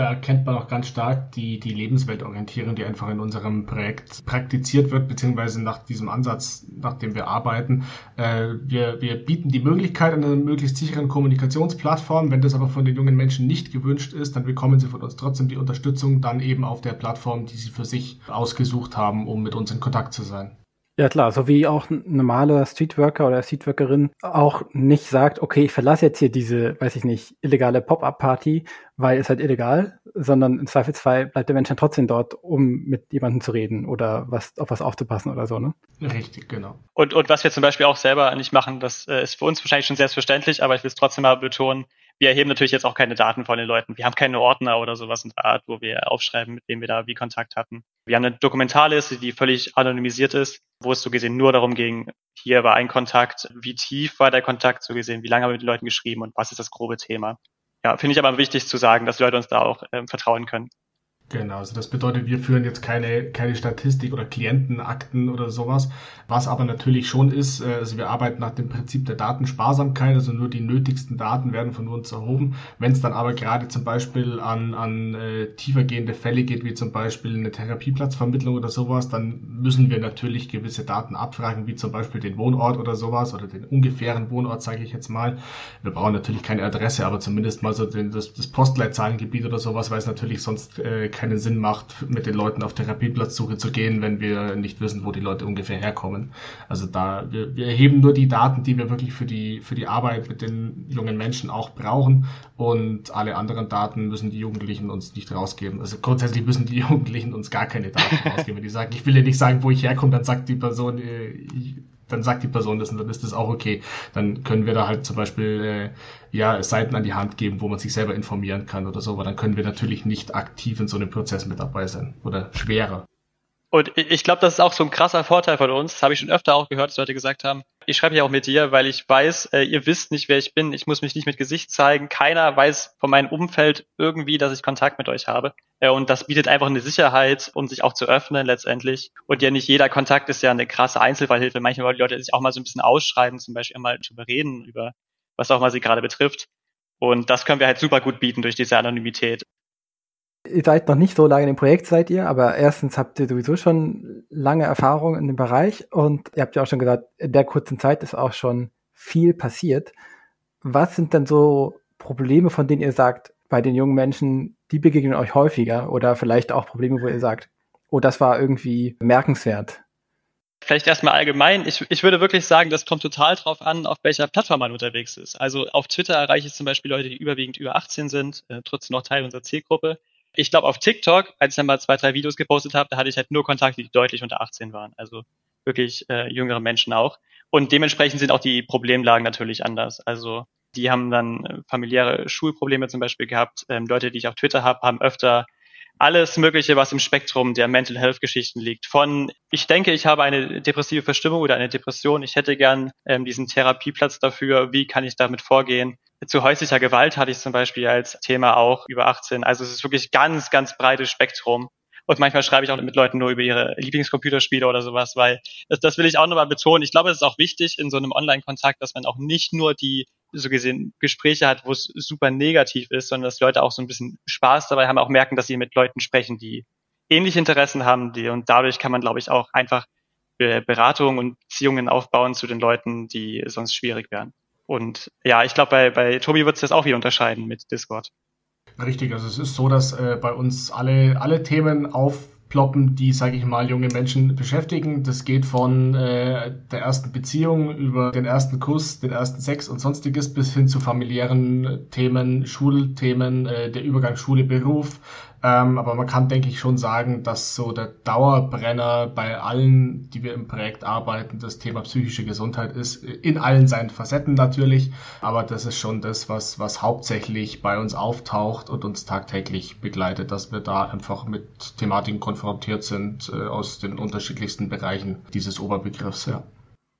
Da erkennt man auch ganz stark die, die Lebensweltorientierung, die einfach in unserem Projekt praktiziert wird, beziehungsweise nach diesem Ansatz, nach dem wir arbeiten. Äh, wir, wir bieten die Möglichkeit einer möglichst sicheren Kommunikationsplattform. Wenn das aber von den jungen Menschen nicht gewünscht ist, dann bekommen sie von uns trotzdem die Unterstützung dann eben auf der Plattform, die sie für sich ausgesucht haben, um mit uns in Kontakt zu sein. Ja klar, so wie auch ein normaler Streetworker oder Streetworkerin auch nicht sagt, okay, ich verlasse jetzt hier diese, weiß ich nicht, illegale Pop-up-Party, weil es halt illegal, sondern im Zweifelsfall bleibt der Mensch dann trotzdem dort, um mit jemandem zu reden oder was auf was aufzupassen oder so, ne? Richtig, genau. Und, und was wir zum Beispiel auch selber nicht machen, das äh, ist für uns wahrscheinlich schon selbstverständlich, aber ich will es trotzdem mal betonen, wir erheben natürlich jetzt auch keine Daten von den Leuten. Wir haben keine Ordner oder sowas in der Art, wo wir aufschreiben, mit wem wir da wie Kontakt hatten. Wir haben eine Dokumentarliste, die völlig anonymisiert ist, wo es so gesehen nur darum ging, hier war ein Kontakt, wie tief war der Kontakt, so gesehen, wie lange haben wir mit den Leuten geschrieben und was ist das grobe Thema. Ja, finde ich aber wichtig zu sagen, dass die Leute uns da auch ähm, vertrauen können. Genau, also das bedeutet, wir führen jetzt keine, keine Statistik oder Klientenakten oder sowas. Was aber natürlich schon ist, äh, also wir arbeiten nach dem Prinzip der Datensparsamkeit, also nur die nötigsten Daten werden von uns erhoben. Wenn es dann aber gerade zum Beispiel an, an äh, tiefergehende Fälle geht, wie zum Beispiel eine Therapieplatzvermittlung oder sowas, dann müssen wir natürlich gewisse Daten abfragen, wie zum Beispiel den Wohnort oder sowas oder den ungefähren Wohnort, sage ich jetzt mal. Wir brauchen natürlich keine Adresse, aber zumindest mal so den, das, das Postleitzahlengebiet oder sowas, weil es natürlich sonst äh, keinen Sinn macht, mit den Leuten auf Therapieplatzsuche zu gehen, wenn wir nicht wissen, wo die Leute ungefähr herkommen. Also da, wir, wir erheben nur die Daten, die wir wirklich für die, für die Arbeit mit den jungen Menschen auch brauchen und alle anderen Daten müssen die Jugendlichen uns nicht rausgeben. Also grundsätzlich müssen die <laughs> Jugendlichen uns gar keine Daten rausgeben. Wenn die sagen, ich will dir nicht sagen, wo ich herkomme, dann sagt die Person, äh, ich, dann sagt die Person das und dann ist das auch okay. Dann können wir da halt zum Beispiel äh, ja Seiten an die Hand geben, wo man sich selber informieren kann oder so, aber dann können wir natürlich nicht aktiv in so einem Prozess mit dabei sein oder schwerer. Und ich glaube, das ist auch so ein krasser Vorteil von uns. Das habe ich schon öfter auch gehört, dass Leute gesagt haben, ich schreibe ja auch mit dir, weil ich weiß, äh, ihr wisst nicht, wer ich bin. Ich muss mich nicht mit Gesicht zeigen. Keiner weiß von meinem Umfeld irgendwie, dass ich Kontakt mit euch habe. Äh, und das bietet einfach eine Sicherheit, um sich auch zu öffnen letztendlich. Und ja, nicht jeder Kontakt ist ja eine krasse Einzelfallhilfe. Manchmal wollen die Leute sich auch mal so ein bisschen ausschreiben, zum Beispiel mal drüber reden, über was auch mal sie gerade betrifft. Und das können wir halt super gut bieten durch diese Anonymität. Ihr seid noch nicht so lange dem Projekt, seid ihr, aber erstens habt ihr sowieso schon lange Erfahrung in dem Bereich und ihr habt ja auch schon gesagt, in der kurzen Zeit ist auch schon viel passiert. Was sind denn so Probleme, von denen ihr sagt, bei den jungen Menschen, die begegnen euch häufiger oder vielleicht auch Probleme, wo ihr sagt, oh, das war irgendwie merkenswert? Vielleicht erstmal allgemein. Ich, ich würde wirklich sagen, das kommt total drauf an, auf welcher Plattform man unterwegs ist. Also auf Twitter erreiche ich zum Beispiel Leute, die überwiegend über 18 sind, äh, trotzdem noch Teil unserer Zielgruppe. Ich glaube, auf TikTok, als ich dann mal zwei, drei Videos gepostet habe, da hatte ich halt nur Kontakte, die deutlich unter 18 waren. Also wirklich äh, jüngere Menschen auch. Und dementsprechend sind auch die Problemlagen natürlich anders. Also die haben dann äh, familiäre Schulprobleme zum Beispiel gehabt. Ähm, Leute, die ich auf Twitter habe, haben öfter alles Mögliche, was im Spektrum der Mental Health Geschichten liegt. Von, ich denke, ich habe eine depressive Verstimmung oder eine Depression, ich hätte gern ähm, diesen Therapieplatz dafür, wie kann ich damit vorgehen? Zu häuslicher Gewalt hatte ich zum Beispiel als Thema auch über 18. Also es ist wirklich ganz, ganz breites Spektrum. Und manchmal schreibe ich auch mit Leuten nur über ihre Lieblingscomputerspiele oder sowas, weil das, das will ich auch nochmal betonen. Ich glaube, es ist auch wichtig in so einem Online-Kontakt, dass man auch nicht nur die so gesehen Gespräche hat, wo es super negativ ist, sondern dass Leute auch so ein bisschen Spaß dabei haben, auch merken, dass sie mit Leuten sprechen, die ähnliche Interessen haben, die und dadurch kann man, glaube ich, auch einfach Beratungen und Beziehungen aufbauen zu den Leuten, die sonst schwierig wären. Und ja, ich glaube, bei, bei Tobi wird es das auch wieder unterscheiden mit Discord. Richtig, also es ist so, dass äh, bei uns alle, alle Themen auf ploppen, die, sage ich mal, junge Menschen beschäftigen. Das geht von äh, der ersten Beziehung über den ersten Kuss, den ersten Sex und sonstiges bis hin zu familiären Themen, Schulthemen, äh, der Übergang Schule, Beruf, Ähm, aber man kann, denke ich, schon sagen, dass so der Dauerbrenner bei allen, die wir im Projekt arbeiten, das Thema psychische Gesundheit ist. In allen seinen Facetten natürlich. Aber das ist schon das, was, was hauptsächlich bei uns auftaucht und uns tagtäglich begleitet, dass wir da einfach mit Thematiken konfrontiert sind äh, aus den unterschiedlichsten Bereichen dieses Oberbegriffs. Ja.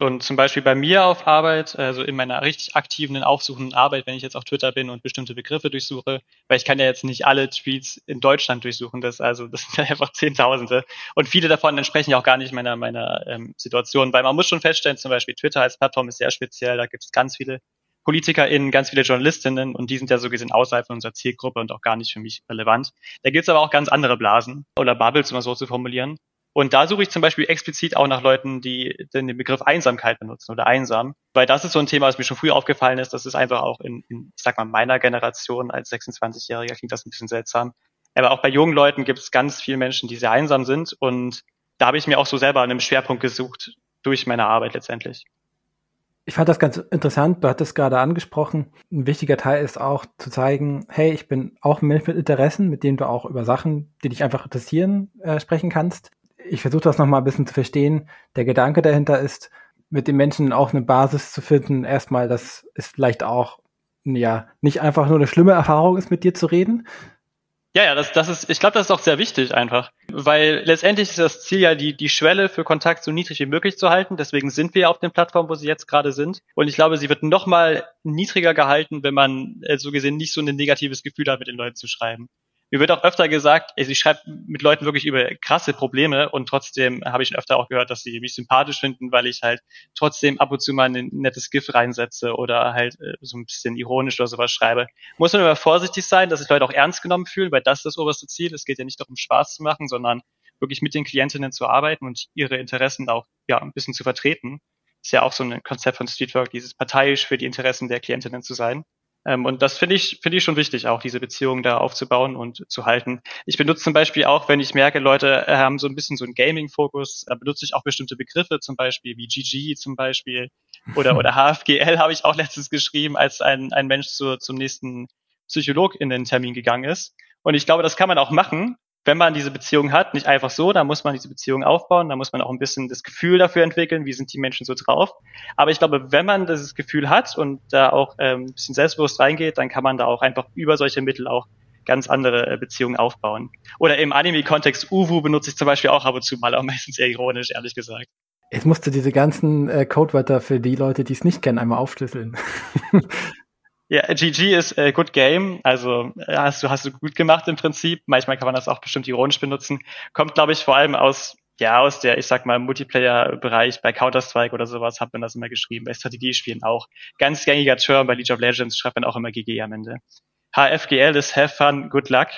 Und zum Beispiel bei mir auf Arbeit, also in meiner richtig aktiven, aufsuchenden Arbeit, wenn ich jetzt auf Twitter bin und bestimmte Begriffe durchsuche, weil ich kann ja jetzt nicht alle Tweets in Deutschland durchsuchen, das also das <laughs> sind einfach Zehntausende. Und viele davon entsprechen ja auch gar nicht meiner meiner ähm, Situation, weil man muss schon feststellen, zum Beispiel Twitter als Plattform ist sehr speziell, da gibt es ganz viele PolitikerInnen, ganz viele JournalistInnen und die sind ja so gesehen außerhalb von unserer Zielgruppe und auch gar nicht für mich relevant. Da gibt es aber auch ganz andere Blasen oder Bubbles, um es so zu formulieren. Und da suche ich zum Beispiel explizit auch nach Leuten, die den Begriff Einsamkeit benutzen oder einsam, weil das ist so ein Thema, was mir schon früh aufgefallen ist. Das ist einfach auch in, in ich sag mal, meiner Generation als 26-Jähriger klingt das ein bisschen seltsam. Aber auch bei jungen Leuten gibt es ganz viele Menschen, die sehr einsam sind. Und da habe ich mir auch so selber einen Schwerpunkt gesucht durch meine Arbeit letztendlich. Ich fand das ganz interessant. Du hattest gerade angesprochen. Ein wichtiger Teil ist auch zu zeigen, hey, ich bin auch ein Mensch mit Interessen, mit denen du auch über Sachen, die dich einfach interessieren, äh, sprechen kannst ich versuche das nochmal ein bisschen zu verstehen. Der Gedanke dahinter ist, mit den Menschen auch eine Basis zu finden. Erstmal, dass es vielleicht auch ja nicht einfach nur eine schlimme Erfahrung ist, mit dir zu reden. Ja, ja, das, das ist, ich glaube, das ist auch sehr wichtig einfach, weil letztendlich ist das Ziel ja, die, die Schwelle für Kontakt so niedrig wie möglich zu halten. Deswegen sind wir auf den Plattformen, wo sie jetzt gerade sind. Und ich glaube, sie wird noch mal niedriger gehalten, wenn man äh, so gesehen nicht so ein negatives Gefühl hat, mit den Leuten zu schreiben mir wird auch öfter gesagt, ich schreibe mit Leuten wirklich über krasse Probleme und trotzdem habe ich öfter auch gehört, dass sie mich sympathisch finden, weil ich halt trotzdem ab und zu mal ein nettes GIF reinsetze oder halt äh, so ein bisschen ironisch oder sowas schreibe. Muss man immer vorsichtig sein, dass sich Leute auch ernst genommen fühlen, weil das ist das oberste Ziel. Es geht ja nicht darum, Spaß zu machen, sondern wirklich mit den Klientinnen zu arbeiten und ihre Interessen auch ja ein bisschen zu vertreten. Ist ja auch so ein Konzept von Streetwork, dieses parteiisch für die Interessen der Klientinnen zu sein. Ähm, und das finde ich, finde ich schon wichtig, auch diese Beziehung da aufzubauen und zu halten. Ich benutze zum Beispiel auch, wenn ich merke, Leute äh, haben so ein bisschen so einen Gaming-Fokus, da benutze ich auch bestimmte Begriffe, zum Beispiel wie GG zum Beispiel oder, <laughs> oder HFGL habe ich auch letztens geschrieben, als ein, ein Mensch zu, zum nächsten Psycholog in den Termin gegangen ist. Und ich glaube, das kann man auch machen, wenn man diese Beziehung hat, nicht einfach so, da muss man diese Beziehung aufbauen, da muss man auch ein bisschen das Gefühl dafür entwickeln, wie sind die Menschen so drauf. Aber ich glaube, wenn man dieses Gefühl hat und da auch ähm, ein bisschen selbstbewusst reingeht, dann kann man da auch einfach über solche Mittel auch ganz andere äh, Beziehungen aufbauen. Oder im Anime-Kontext Uwu benutze ich zum Beispiel auch ab und zu mal, auch meistens eher ironisch, ehrlich gesagt. Jetzt musst du diese ganzen äh, Codewörter für die Leute, die es nicht kennen, einmal aufschlüsseln. Ja, GG ist äh, Good Game, also äh, hast du hast du gut gemacht im Prinzip. Manchmal kann man das auch bestimmt ironisch benutzen. Kommt, glaube ich, vor allem aus ja aus der, ich sag mal, Multiplayer-Bereich bei Counter Strike oder sowas hat man das immer geschrieben. Bei Strategiespielen auch. Ganz gängiger Term bei League of Legends schreibt man auch immer GG am Ende. HFGL ist Have Fun, Good Luck.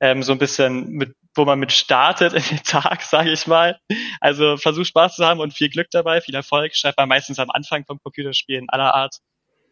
Ähm, so ein bisschen mit, wo man mit startet in den Tag, <laughs> sage ich mal. Also versuch Spaß zu haben und viel Glück dabei, viel Erfolg. Schreibt man meistens am Anfang vom Computerspielen aller Art.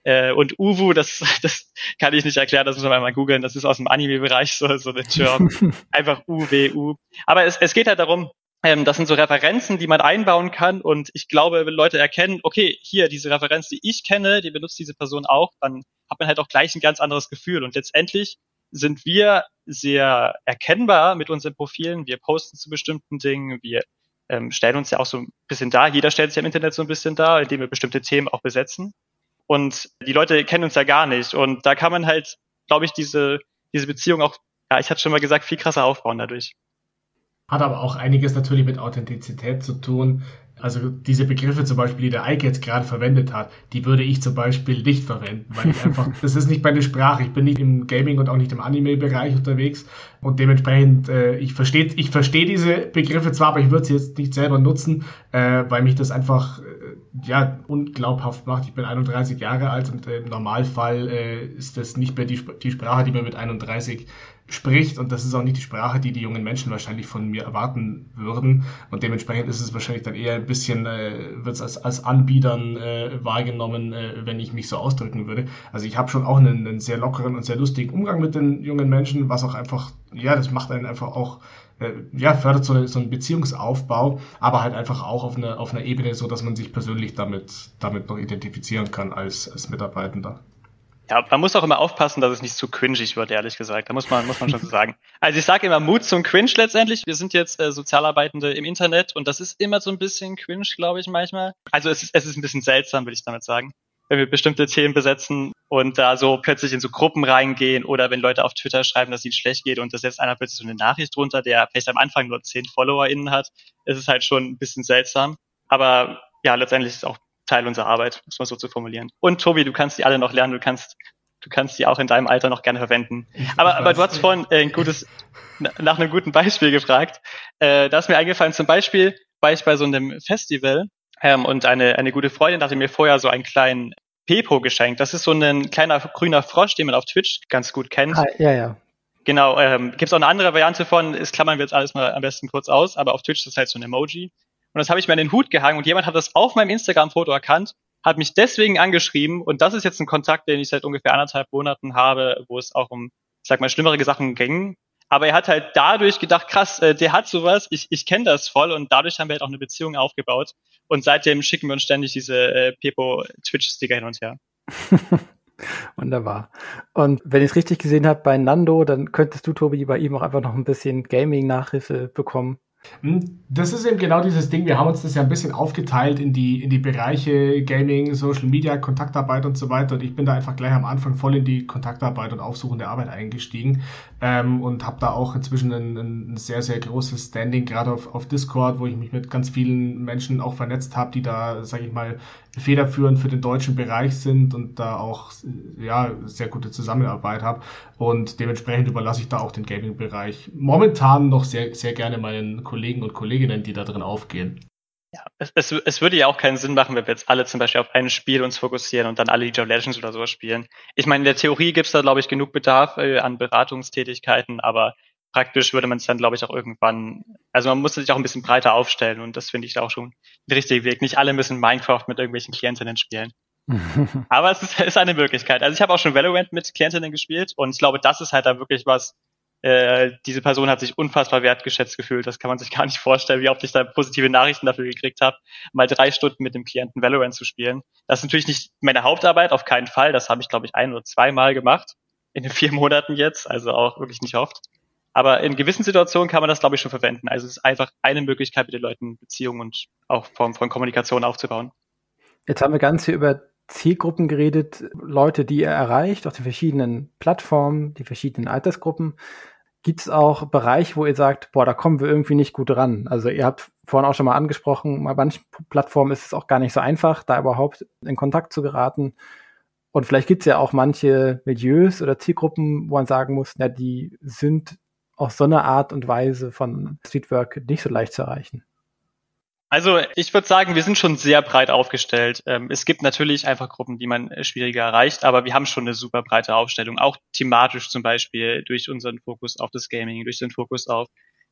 Äh, und Uwu, das, <laughs> das kann ich nicht erklären, das muss man mal googeln. Das ist aus dem Anime-Bereich so, so eine Term. <laughs> Einfach UWU. Aber es, es geht halt darum, ähm, das sind so Referenzen, die man einbauen kann. Und ich glaube, wenn Leute erkennen, okay, hier, diese Referenz, die ich kenne, die benutzt diese Person auch, dann hat man halt auch gleich ein ganz anderes Gefühl. Und letztendlich sind wir sehr erkennbar mit unseren Profilen. Wir posten zu bestimmten Dingen. Wir ähm, stellen uns ja auch so ein bisschen da. Jeder stellt sich im Internet so ein bisschen da, indem wir bestimmte Themen auch besetzen. Und die Leute kennen uns ja gar nicht. Und da kann man halt, glaube ich, diese, diese Beziehung auch, ja, ich hatte schon mal gesagt, viel krasser aufbauen dadurch. Hat aber auch einiges natürlich mit Authentizität zu tun. Also diese Begriffe zum Beispiel, die der Ike jetzt gerade verwendet hat, die würde ich zum Beispiel nicht verwenden, weil ich <laughs> einfach, das ist nicht meine Sprache. Ich bin nicht im Gaming und auch nicht im Anime-Bereich unterwegs und dementsprechend, äh, ich verstehe ich versteh diese Begriffe zwar, aber ich würde sie jetzt nicht selber nutzen, äh, weil mich das einfach ja, unglaubhaft macht. Ich bin 31 Jahre alt und äh, im Normalfall äh, ist das nicht mehr die, die Sprache, die man mit 31 spricht und das ist auch nicht die Sprache, die die jungen Menschen wahrscheinlich von mir erwarten würden und dementsprechend ist es wahrscheinlich dann eher ein bisschen, äh, wird es als, als Anbietern äh, wahrgenommen, äh, wenn ich mich so ausdrücken würde. Also ich habe schon auch einen, einen sehr lockeren und sehr lustigen Umgang mit den jungen Menschen, was auch einfach, ja, das macht einen einfach auch ja, fördert so, so einen Beziehungsaufbau, aber halt einfach auch auf einer auf einer Ebene, so dass man sich persönlich damit, damit noch identifizieren kann als, als Mitarbeitender. Ja, man muss auch immer aufpassen, dass es nicht zu cringig wird, ehrlich gesagt. Da muss man, muss man schon so sagen. <laughs> Also ich sage immer Mut zum Cringe letztendlich. Wir sind jetzt äh, Sozialarbeitende im Internet und das ist immer so ein bisschen cringe, glaube ich, manchmal. Also es ist, es ist ein bisschen seltsam, würde ich damit sagen. Wenn wir bestimmte Themen besetzen und da so plötzlich in so Gruppen reingehen oder wenn Leute auf Twitter schreiben, dass ihnen schlecht geht und da setzt einer plötzlich so eine Nachricht drunter, der vielleicht am Anfang nur zehn FollowerInnen hat, ist es halt schon ein bisschen seltsam. Aber ja, letztendlich ist es auch Teil unserer Arbeit, muss man so zu formulieren. Und Tobi, du kannst die alle noch lernen, du kannst, du kannst die auch in deinem Alter noch gerne verwenden. aber, aber du hast vorhin äh, ein gutes, nach einem guten Beispiel gefragt. Äh, da ist mir eingefallen, zum Beispiel war ich bei so einem Festival ähm, und eine, eine gute Freundin hatte mir vorher so einen kleinen Pepo geschenkt. Das ist so ein kleiner grüner Frosch, den man auf Twitch ganz gut kennt. Ah, ja, ja. Genau, ähm, gibt es auch eine andere Variante von, ist klammern wir jetzt alles mal am besten kurz aus, aber auf Twitch ist das halt so ein Emoji. Und das habe ich mir in den Hut gehangen und jemand hat das auf meinem Instagram-Foto erkannt, hat mich deswegen angeschrieben und das ist jetzt ein Kontakt, den ich seit ungefähr anderthalb Monaten habe, wo es auch um, ich sag mal, schlimmere Sachen ging. Aber er hat halt dadurch gedacht, krass, äh, der hat sowas, ich, ich kenne das voll und dadurch haben wir halt auch eine Beziehung aufgebaut. Und seitdem schicken wir uns ständig diese äh, Pepo-Twitch-Sticker hin und her. <laughs> Wunderbar. Und wenn ich es richtig gesehen habe bei Nando, dann könntest du, Tobi, bei ihm auch einfach noch ein bisschen Gaming-Nachhilfe bekommen. Hm, das ist eben genau dieses Ding. Wir haben uns das ja ein bisschen aufgeteilt in die, in die Bereiche Gaming, Social Media, Kontaktarbeit und so weiter. Und ich bin da einfach gleich am Anfang voll in die Kontaktarbeit und aufsuchende Arbeit eingestiegen ähm, und habe da auch inzwischen ein, ein, sehr, sehr großes Standing, gerade auf, auf Discord, wo ich mich mit ganz vielen Menschen auch vernetzt habe, die da, sage ich mal, federführend für den deutschen Bereich sind und da auch ja, sehr gute Zusammenarbeit habe. Und dementsprechend überlasse ich da auch den Gaming-Bereich momentan noch sehr, sehr gerne meinen Kollegen und Kolleginnen, die da drin aufgehen. Ja, es, es, es würde ja auch keinen Sinn machen, wenn wir jetzt alle zum Beispiel auf ein Spiel uns fokussieren und dann alle League of Legends oder sowas spielen. Ich meine, in der Theorie gibt es da, glaube ich, genug Bedarf äh, an Beratungstätigkeiten, aber praktisch würde man es dann, glaube ich, auch irgendwann, also man muss sich auch ein bisschen breiter aufstellen und das finde ich auch schon der richtige Weg. Nicht alle müssen Minecraft mit irgendwelchen Klientinnen spielen. <laughs> Aber es ist, ist eine Möglichkeit. Also ich habe auch schon Valorant mit Klientinnen gespielt und ich glaube, das ist halt da wirklich was, äh, diese Person hat sich unfassbar wertgeschätzt gefühlt. Das kann man sich gar nicht vorstellen, wie oft ich da positive Nachrichten dafür gekriegt habe, mal drei Stunden mit dem Klienten Valorant zu spielen. Das ist natürlich nicht meine Hauptarbeit, auf keinen Fall. Das habe ich, glaube ich, ein oder zweimal gemacht in den vier Monaten jetzt, also auch wirklich nicht oft. Aber in gewissen Situationen kann man das, glaube ich, schon verwenden. Also es ist einfach eine Möglichkeit, mit den Leuten Beziehungen und auch Form von Kommunikation aufzubauen. Jetzt haben wir ganz viel über Zielgruppen geredet, Leute, die ihr erreicht, auf den verschiedenen Plattformen, die verschiedenen Altersgruppen. Gibt es auch Bereiche, wo ihr sagt, boah, da kommen wir irgendwie nicht gut ran? Also ihr habt vorhin auch schon mal angesprochen, bei manchen Plattformen ist es auch gar nicht so einfach, da überhaupt in Kontakt zu geraten. Und vielleicht gibt es ja auch manche Milieus oder Zielgruppen, wo man sagen muss, na, die sind auf so eine Art und Weise von Streetwork nicht so leicht zu erreichen? Also ich würde sagen, wir sind schon sehr breit aufgestellt. Ähm, es gibt natürlich einfach Gruppen, die man äh, schwieriger erreicht, aber wir haben schon eine super breite Aufstellung, auch thematisch zum Beispiel durch unseren Fokus auf das Gaming, durch den Fokus auf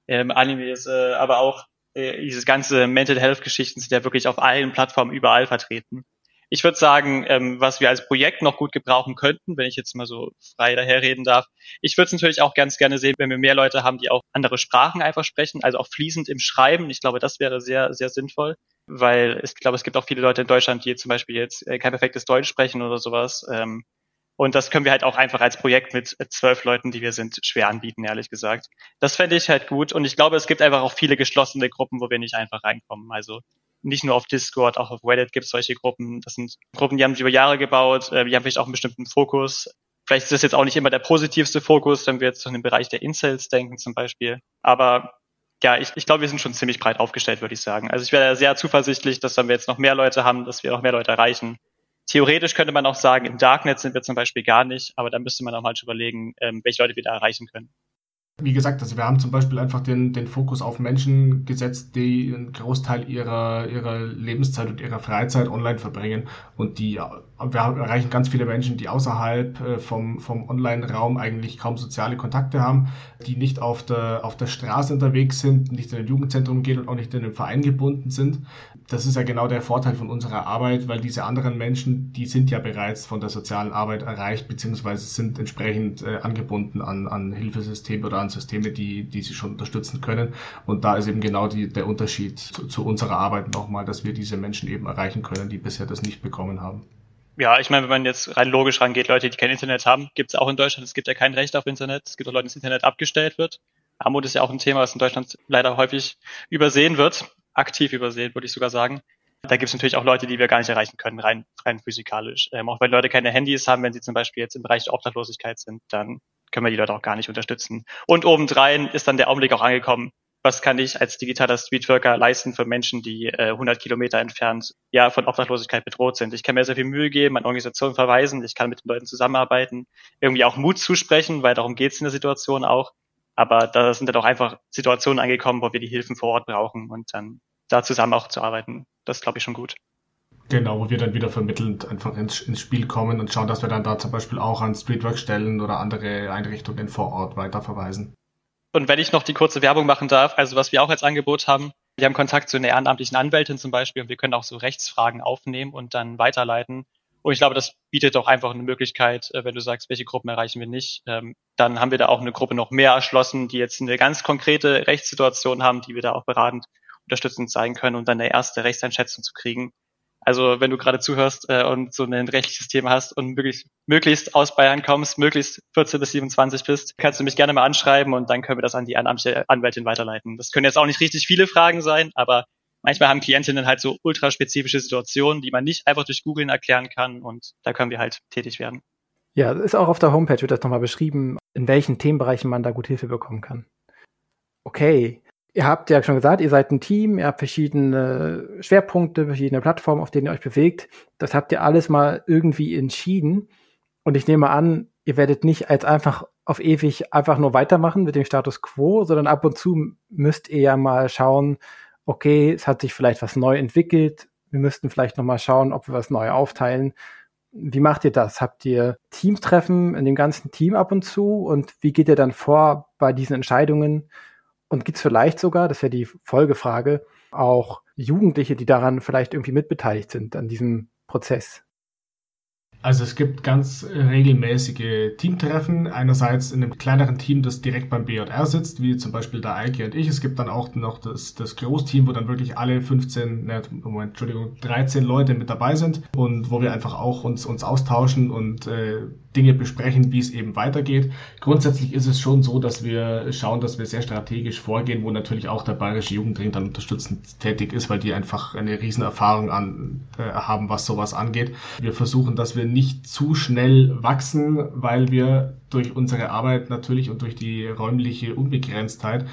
ähm, Animes, äh, aber auch äh, diese ganze Mental Health Geschichten sind ja wirklich auf allen Plattformen überall vertreten. Ich würde sagen, ähm, was wir als Projekt noch gut gebrauchen könnten, wenn ich jetzt mal so frei daherreden darf. Ich würde es natürlich auch ganz gerne sehen, wenn wir mehr Leute haben, die auch andere Sprachen einfach sprechen, also auch fließend im Schreiben. Ich glaube, das wäre sehr, sehr sinnvoll, weil ich glaube, es gibt auch viele Leute in Deutschland, die zum Beispiel jetzt äh, kein perfektes Deutsch sprechen oder sowas. Ähm, und das können wir halt auch einfach als Projekt mit zwölf Leuten, die wir sind, schwer anbieten, ehrlich gesagt. Das fände ich halt gut. Und ich glaube, es gibt einfach auch viele geschlossene Gruppen, wo wir nicht einfach reinkommen. Also nicht nur auf Discord, auch auf Reddit gibt es solche Gruppen. Das sind Gruppen, die haben sich über Jahre gebaut, äh, die haben vielleicht auch einen bestimmten Fokus. Vielleicht ist das jetzt auch nicht immer der positivste Fokus, wenn wir jetzt in den Bereich der Incels denken zum Beispiel. Aber ja, ich, ich glaube, wir sind schon ziemlich breit aufgestellt, würde ich sagen. Also ich wäre sehr zuversichtlich, dass wenn wir jetzt noch mehr Leute haben, dass wir noch mehr Leute erreichen. Theoretisch könnte man auch sagen, im Darknet sind wir zum Beispiel gar nicht, aber da müsste man auch mal überlegen, ähm, welche Leute wir da erreichen können. Wie gesagt, also wir haben zum Beispiel einfach den, den Fokus auf Menschen gesetzt, die einen Großteil ihrer, ihrer Lebenszeit und ihrer Freizeit online verbringen und die wir erreichen ganz viele Menschen, die außerhalb äh, vom, vom Online-Raum eigentlich kaum soziale Kontakte haben, die nicht auf der, auf der Straße unterwegs sind, nicht in ein Jugendzentrum gehen und auch nicht in einem Verein gebunden sind. Das ist ja genau der Vorteil von unserer Arbeit, weil diese anderen Menschen, die sind ja bereits von der sozialen Arbeit erreicht, beziehungsweise sind entsprechend äh, angebunden an, an Hilfesysteme oder an Systeme, die, die sie schon unterstützen können. Und da ist eben genau die, der Unterschied zu, zu unserer Arbeit nochmal, dass wir diese Menschen eben erreichen können, die bisher das nicht bekommen haben Ja, ich meine, wenn man jetzt rein logisch rangeht, Leute, die kein Internet haben, gibt es auch in Deutschland. Es gibt ja kein Recht auf Internet. Es gibt auch Leute, dass Internet abgestellt wird. Armut ist ja auch ein Thema, was in Deutschland leider häufig übersehen wird. Aktiv übersehen, würde ich sogar sagen. Da gibt es natürlich auch Leute, die wir gar nicht erreichen können, rein, rein physikalisch. Ähm, auch wenn Leute keine Handys haben, wenn sie zum Beispiel jetzt im Bereich der Obdachlosigkeit sind, dann können wir die Leute auch gar nicht unterstützen. Und obendrein ist dann der Augenblick auch angekommen, was kann ich als digitaler Streetworker leisten für Menschen, die äh, 100 Kilometer entfernt ja von Obdachlosigkeit bedroht sind. Ich kann mir sehr viel Mühe geben, an Organisationen verweisen, ich kann mit den Leuten zusammenarbeiten, irgendwie auch Mut zusprechen, weil darum geht es in der Situation auch. Aber da sind dann auch einfach Situationen angekommen, wo wir die Hilfen vor Ort brauchen und dann da zusammen auch zu arbeiten. Das glaube ich schon gut. Genau, wo wir dann wieder vermittelnd einfach ins, ins Spiel kommen und schauen, dass wir dann da zum Beispiel auch an Streetwork-Stellen oder andere Einrichtungen vor Ort weiterverweisen. Und wenn ich noch die kurze Werbung machen darf, also was wir auch als Angebot haben, wir haben Kontakt zu einer ehrenamtlichen Anwältin zum Beispiel und wir können auch so Rechtsfragen aufnehmen und dann weiterleiten. Und ich glaube, das bietet auch einfach eine Möglichkeit, äh, wenn du sagst, welche Gruppen erreichen wir nicht, ähm, dann haben wir da auch eine Gruppe noch mehr erschlossen, die jetzt eine ganz konkrete Rechtssituation haben, die wir da auch beratend unterstützend sein können, um dann eine erste Rechtseinschätzung zu kriegen. Also wenn du gerade zuhörst äh, und so ein rechtliches Thema hast und möglichst, möglichst aus Bayern kommst, möglichst 14 bis 27 bist, kannst du mich gerne mal anschreiben und dann können wir das an die Anwältin weiterleiten. Das können jetzt auch nicht richtig viele Fragen sein, aber manchmal haben Klientinnen halt so ultraspezifische Situationen, die man nicht einfach durch Googlen erklären kann und da können wir halt tätig werden. Ja, ist auch auf der Homepage wird das nochmal beschrieben, in welchen Themenbereichen man da gut Hilfe bekommen kann. Okay, Ihr habt ja schon gesagt, ihr seid ein Team, ihr habt verschiedene Schwerpunkte, verschiedene Plattformen, auf denen ihr euch bewegt. Das habt ihr alles mal irgendwie entschieden. Und ich nehme an, ihr werdet nicht als einfach auf ewig einfach nur weitermachen mit dem Status quo, sondern ab und zu müsst ihr ja mal schauen, okay, es hat sich vielleicht was neu entwickelt. Wir müssten vielleicht noch mal schauen, ob wir was neu aufteilen. Wie macht ihr das? Habt ihr Teamtreffen in dem ganzen Team ab und zu? Und wie geht ihr dann vor bei diesen Entscheidungen? Und gibt es vielleicht sogar, das wäre die Folgefrage, auch Jugendliche, die daran vielleicht irgendwie mitbeteiligt sind, an diesem Prozess? Also es gibt ganz regelmäßige Teamtreffen. Einerseits in einem kleineren Team, das direkt beim BJR sitzt, wie zum Beispiel der Eike und ich. Es gibt dann auch noch das, das Großteam, wo dann wirklich alle 15, ne, Moment, Entschuldigung, 13 Leute mit dabei sind und wo wir einfach auch uns, uns austauschen und äh, Dinge besprechen, wie es eben weitergeht. Grundsätzlich ist es schon so, dass wir schauen, dass wir sehr strategisch vorgehen, wo natürlich auch der Bayerische Jugendring dann unterstützend tätig ist, weil die einfach eine riesen Erfahrung an, äh, haben, was sowas angeht. Wir versuchen, dass wir nicht zu schnell wachsen, weil wir durch unsere Arbeit natürlich und durch die räumliche Unbegrenztheit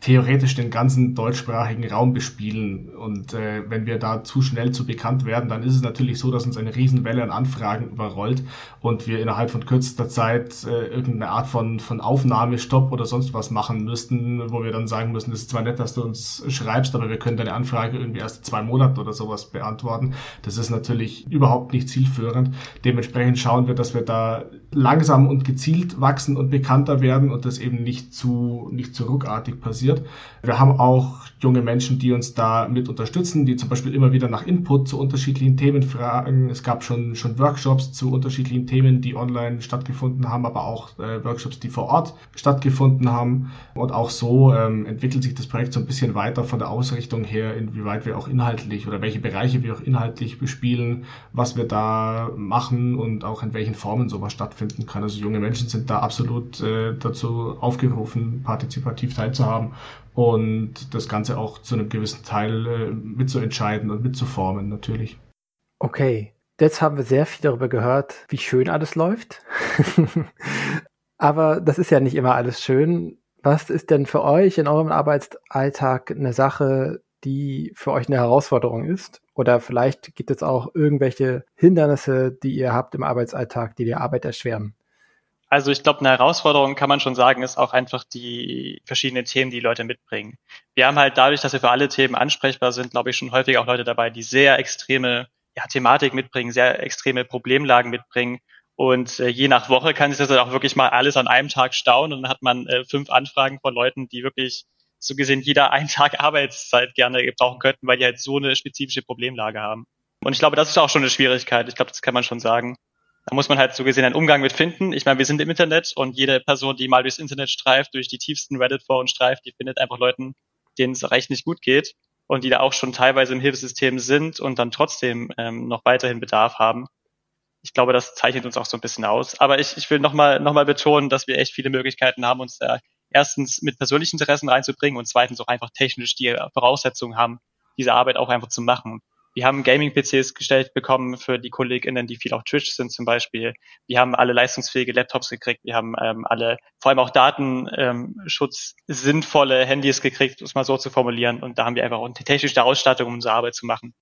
theoretisch den ganzen deutschsprachigen Raum bespielen. Und äh, wenn wir da zu schnell zu bekannt werden, dann ist es natürlich so, dass uns eine Riesenwelle an Anfragen überrollt und wir innerhalb von kürzester Zeit äh, irgendeine Art von, von Aufnahmestopp oder sonst was machen müssten, wo wir dann sagen müssen, es ist zwar nett, dass du uns schreibst, aber wir können deine Anfrage irgendwie erst zwei Monate oder sowas beantworten. Das ist natürlich überhaupt nicht zielführend. Dementsprechend schauen wir, dass wir da langsam und gezielt wachsen und bekannter werden und das eben nicht zu, nicht zu ruckartig passiert. Wir haben auch junge Menschen, die uns da mit unterstützen, die zum Beispiel immer wieder nach Input zu unterschiedlichen Themen fragen. Es gab schon, schon Workshops zu unterschiedlichen Themen, die online stattgefunden haben, aber auch äh, Workshops, die vor Ort stattgefunden haben. Und auch so ähm, entwickelt sich das Projekt so ein bisschen weiter von der Ausrichtung her, inwieweit wir auch inhaltlich oder welche Bereiche wir auch inhaltlich bespielen, was wir da machen und auch in welchen Formen sowas stattfinden kann. Also junge Menschen sind da absolut äh, dazu aufgerufen, partizipativ teilzuhaben und das Ganze auch zu einem gewissen Teil äh, mitzuentscheiden und mitzuformen natürlich. Okay, jetzt haben wir sehr viel darüber gehört, wie schön alles läuft. <laughs> Aber das ist ja nicht immer alles schön. Was ist denn für euch in eurem Arbeitsalltag eine Sache, die für euch eine Herausforderung ist? Oder vielleicht gibt es auch irgendwelche Hindernisse, die ihr habt im Arbeitsalltag, die die Arbeit erschweren? Also ich glaube, eine Herausforderung kann man schon sagen, ist auch einfach die verschiedenen Themen, die Leute mitbringen. Wir haben halt dadurch, dass wir für alle Themen ansprechbar sind, glaube ich, schon häufig auch Leute dabei, die sehr extreme ja, Thematik mitbringen, sehr extreme Problemlagen mitbringen. Und äh, je nach Woche kann sich das auch wirklich mal alles an einem Tag stauen und dann hat man äh, fünf Anfragen von Leuten, die wirklich so gesehen jeder einen Tag <laughs> Arbeitszeit gerne gebrauchen könnten, weil die halt so eine spezifische Problemlage haben. Und ich glaube, das ist auch schon eine Schwierigkeit. Ich glaube, das kann man schon sagen. Da muss man halt so gesehen einen Umgang mit finden. Ich meine, wir sind im Internet und jede Person, die mal durchs Internet streift, durch die tiefsten Reddit-Foren streift, die findet einfach Leuten, denen es recht nicht gut geht und die da auch schon teilweise im Hilfesystem sind und dann trotzdem ähm, noch weiterhin Bedarf haben. ich glaube, das zeichnet uns auch so ein bisschen aus. Aber ich, ich will nochmal noch mal betonen, dass wir echt viele Möglichkeiten haben, uns da erstens mit persönlichen Interessen reinzubringen und zweitens auch einfach technisch die Voraussetzungen haben, diese Arbeit auch einfach zu machen. Wir haben Gaming-PCs gestellt bekommen für die KollegInnen, die viel auf Twitch sind zum Beispiel. Wir haben alle leistungsfähige Laptops gekriegt. Wir haben ähm, alle, vor allem auch Datenschutz, ähm, sinnvolle Handys gekriegt, um es mal so zu formulieren. Und da haben wir einfach auch eine technische Ausstattung, um unsere Arbeit zu machen.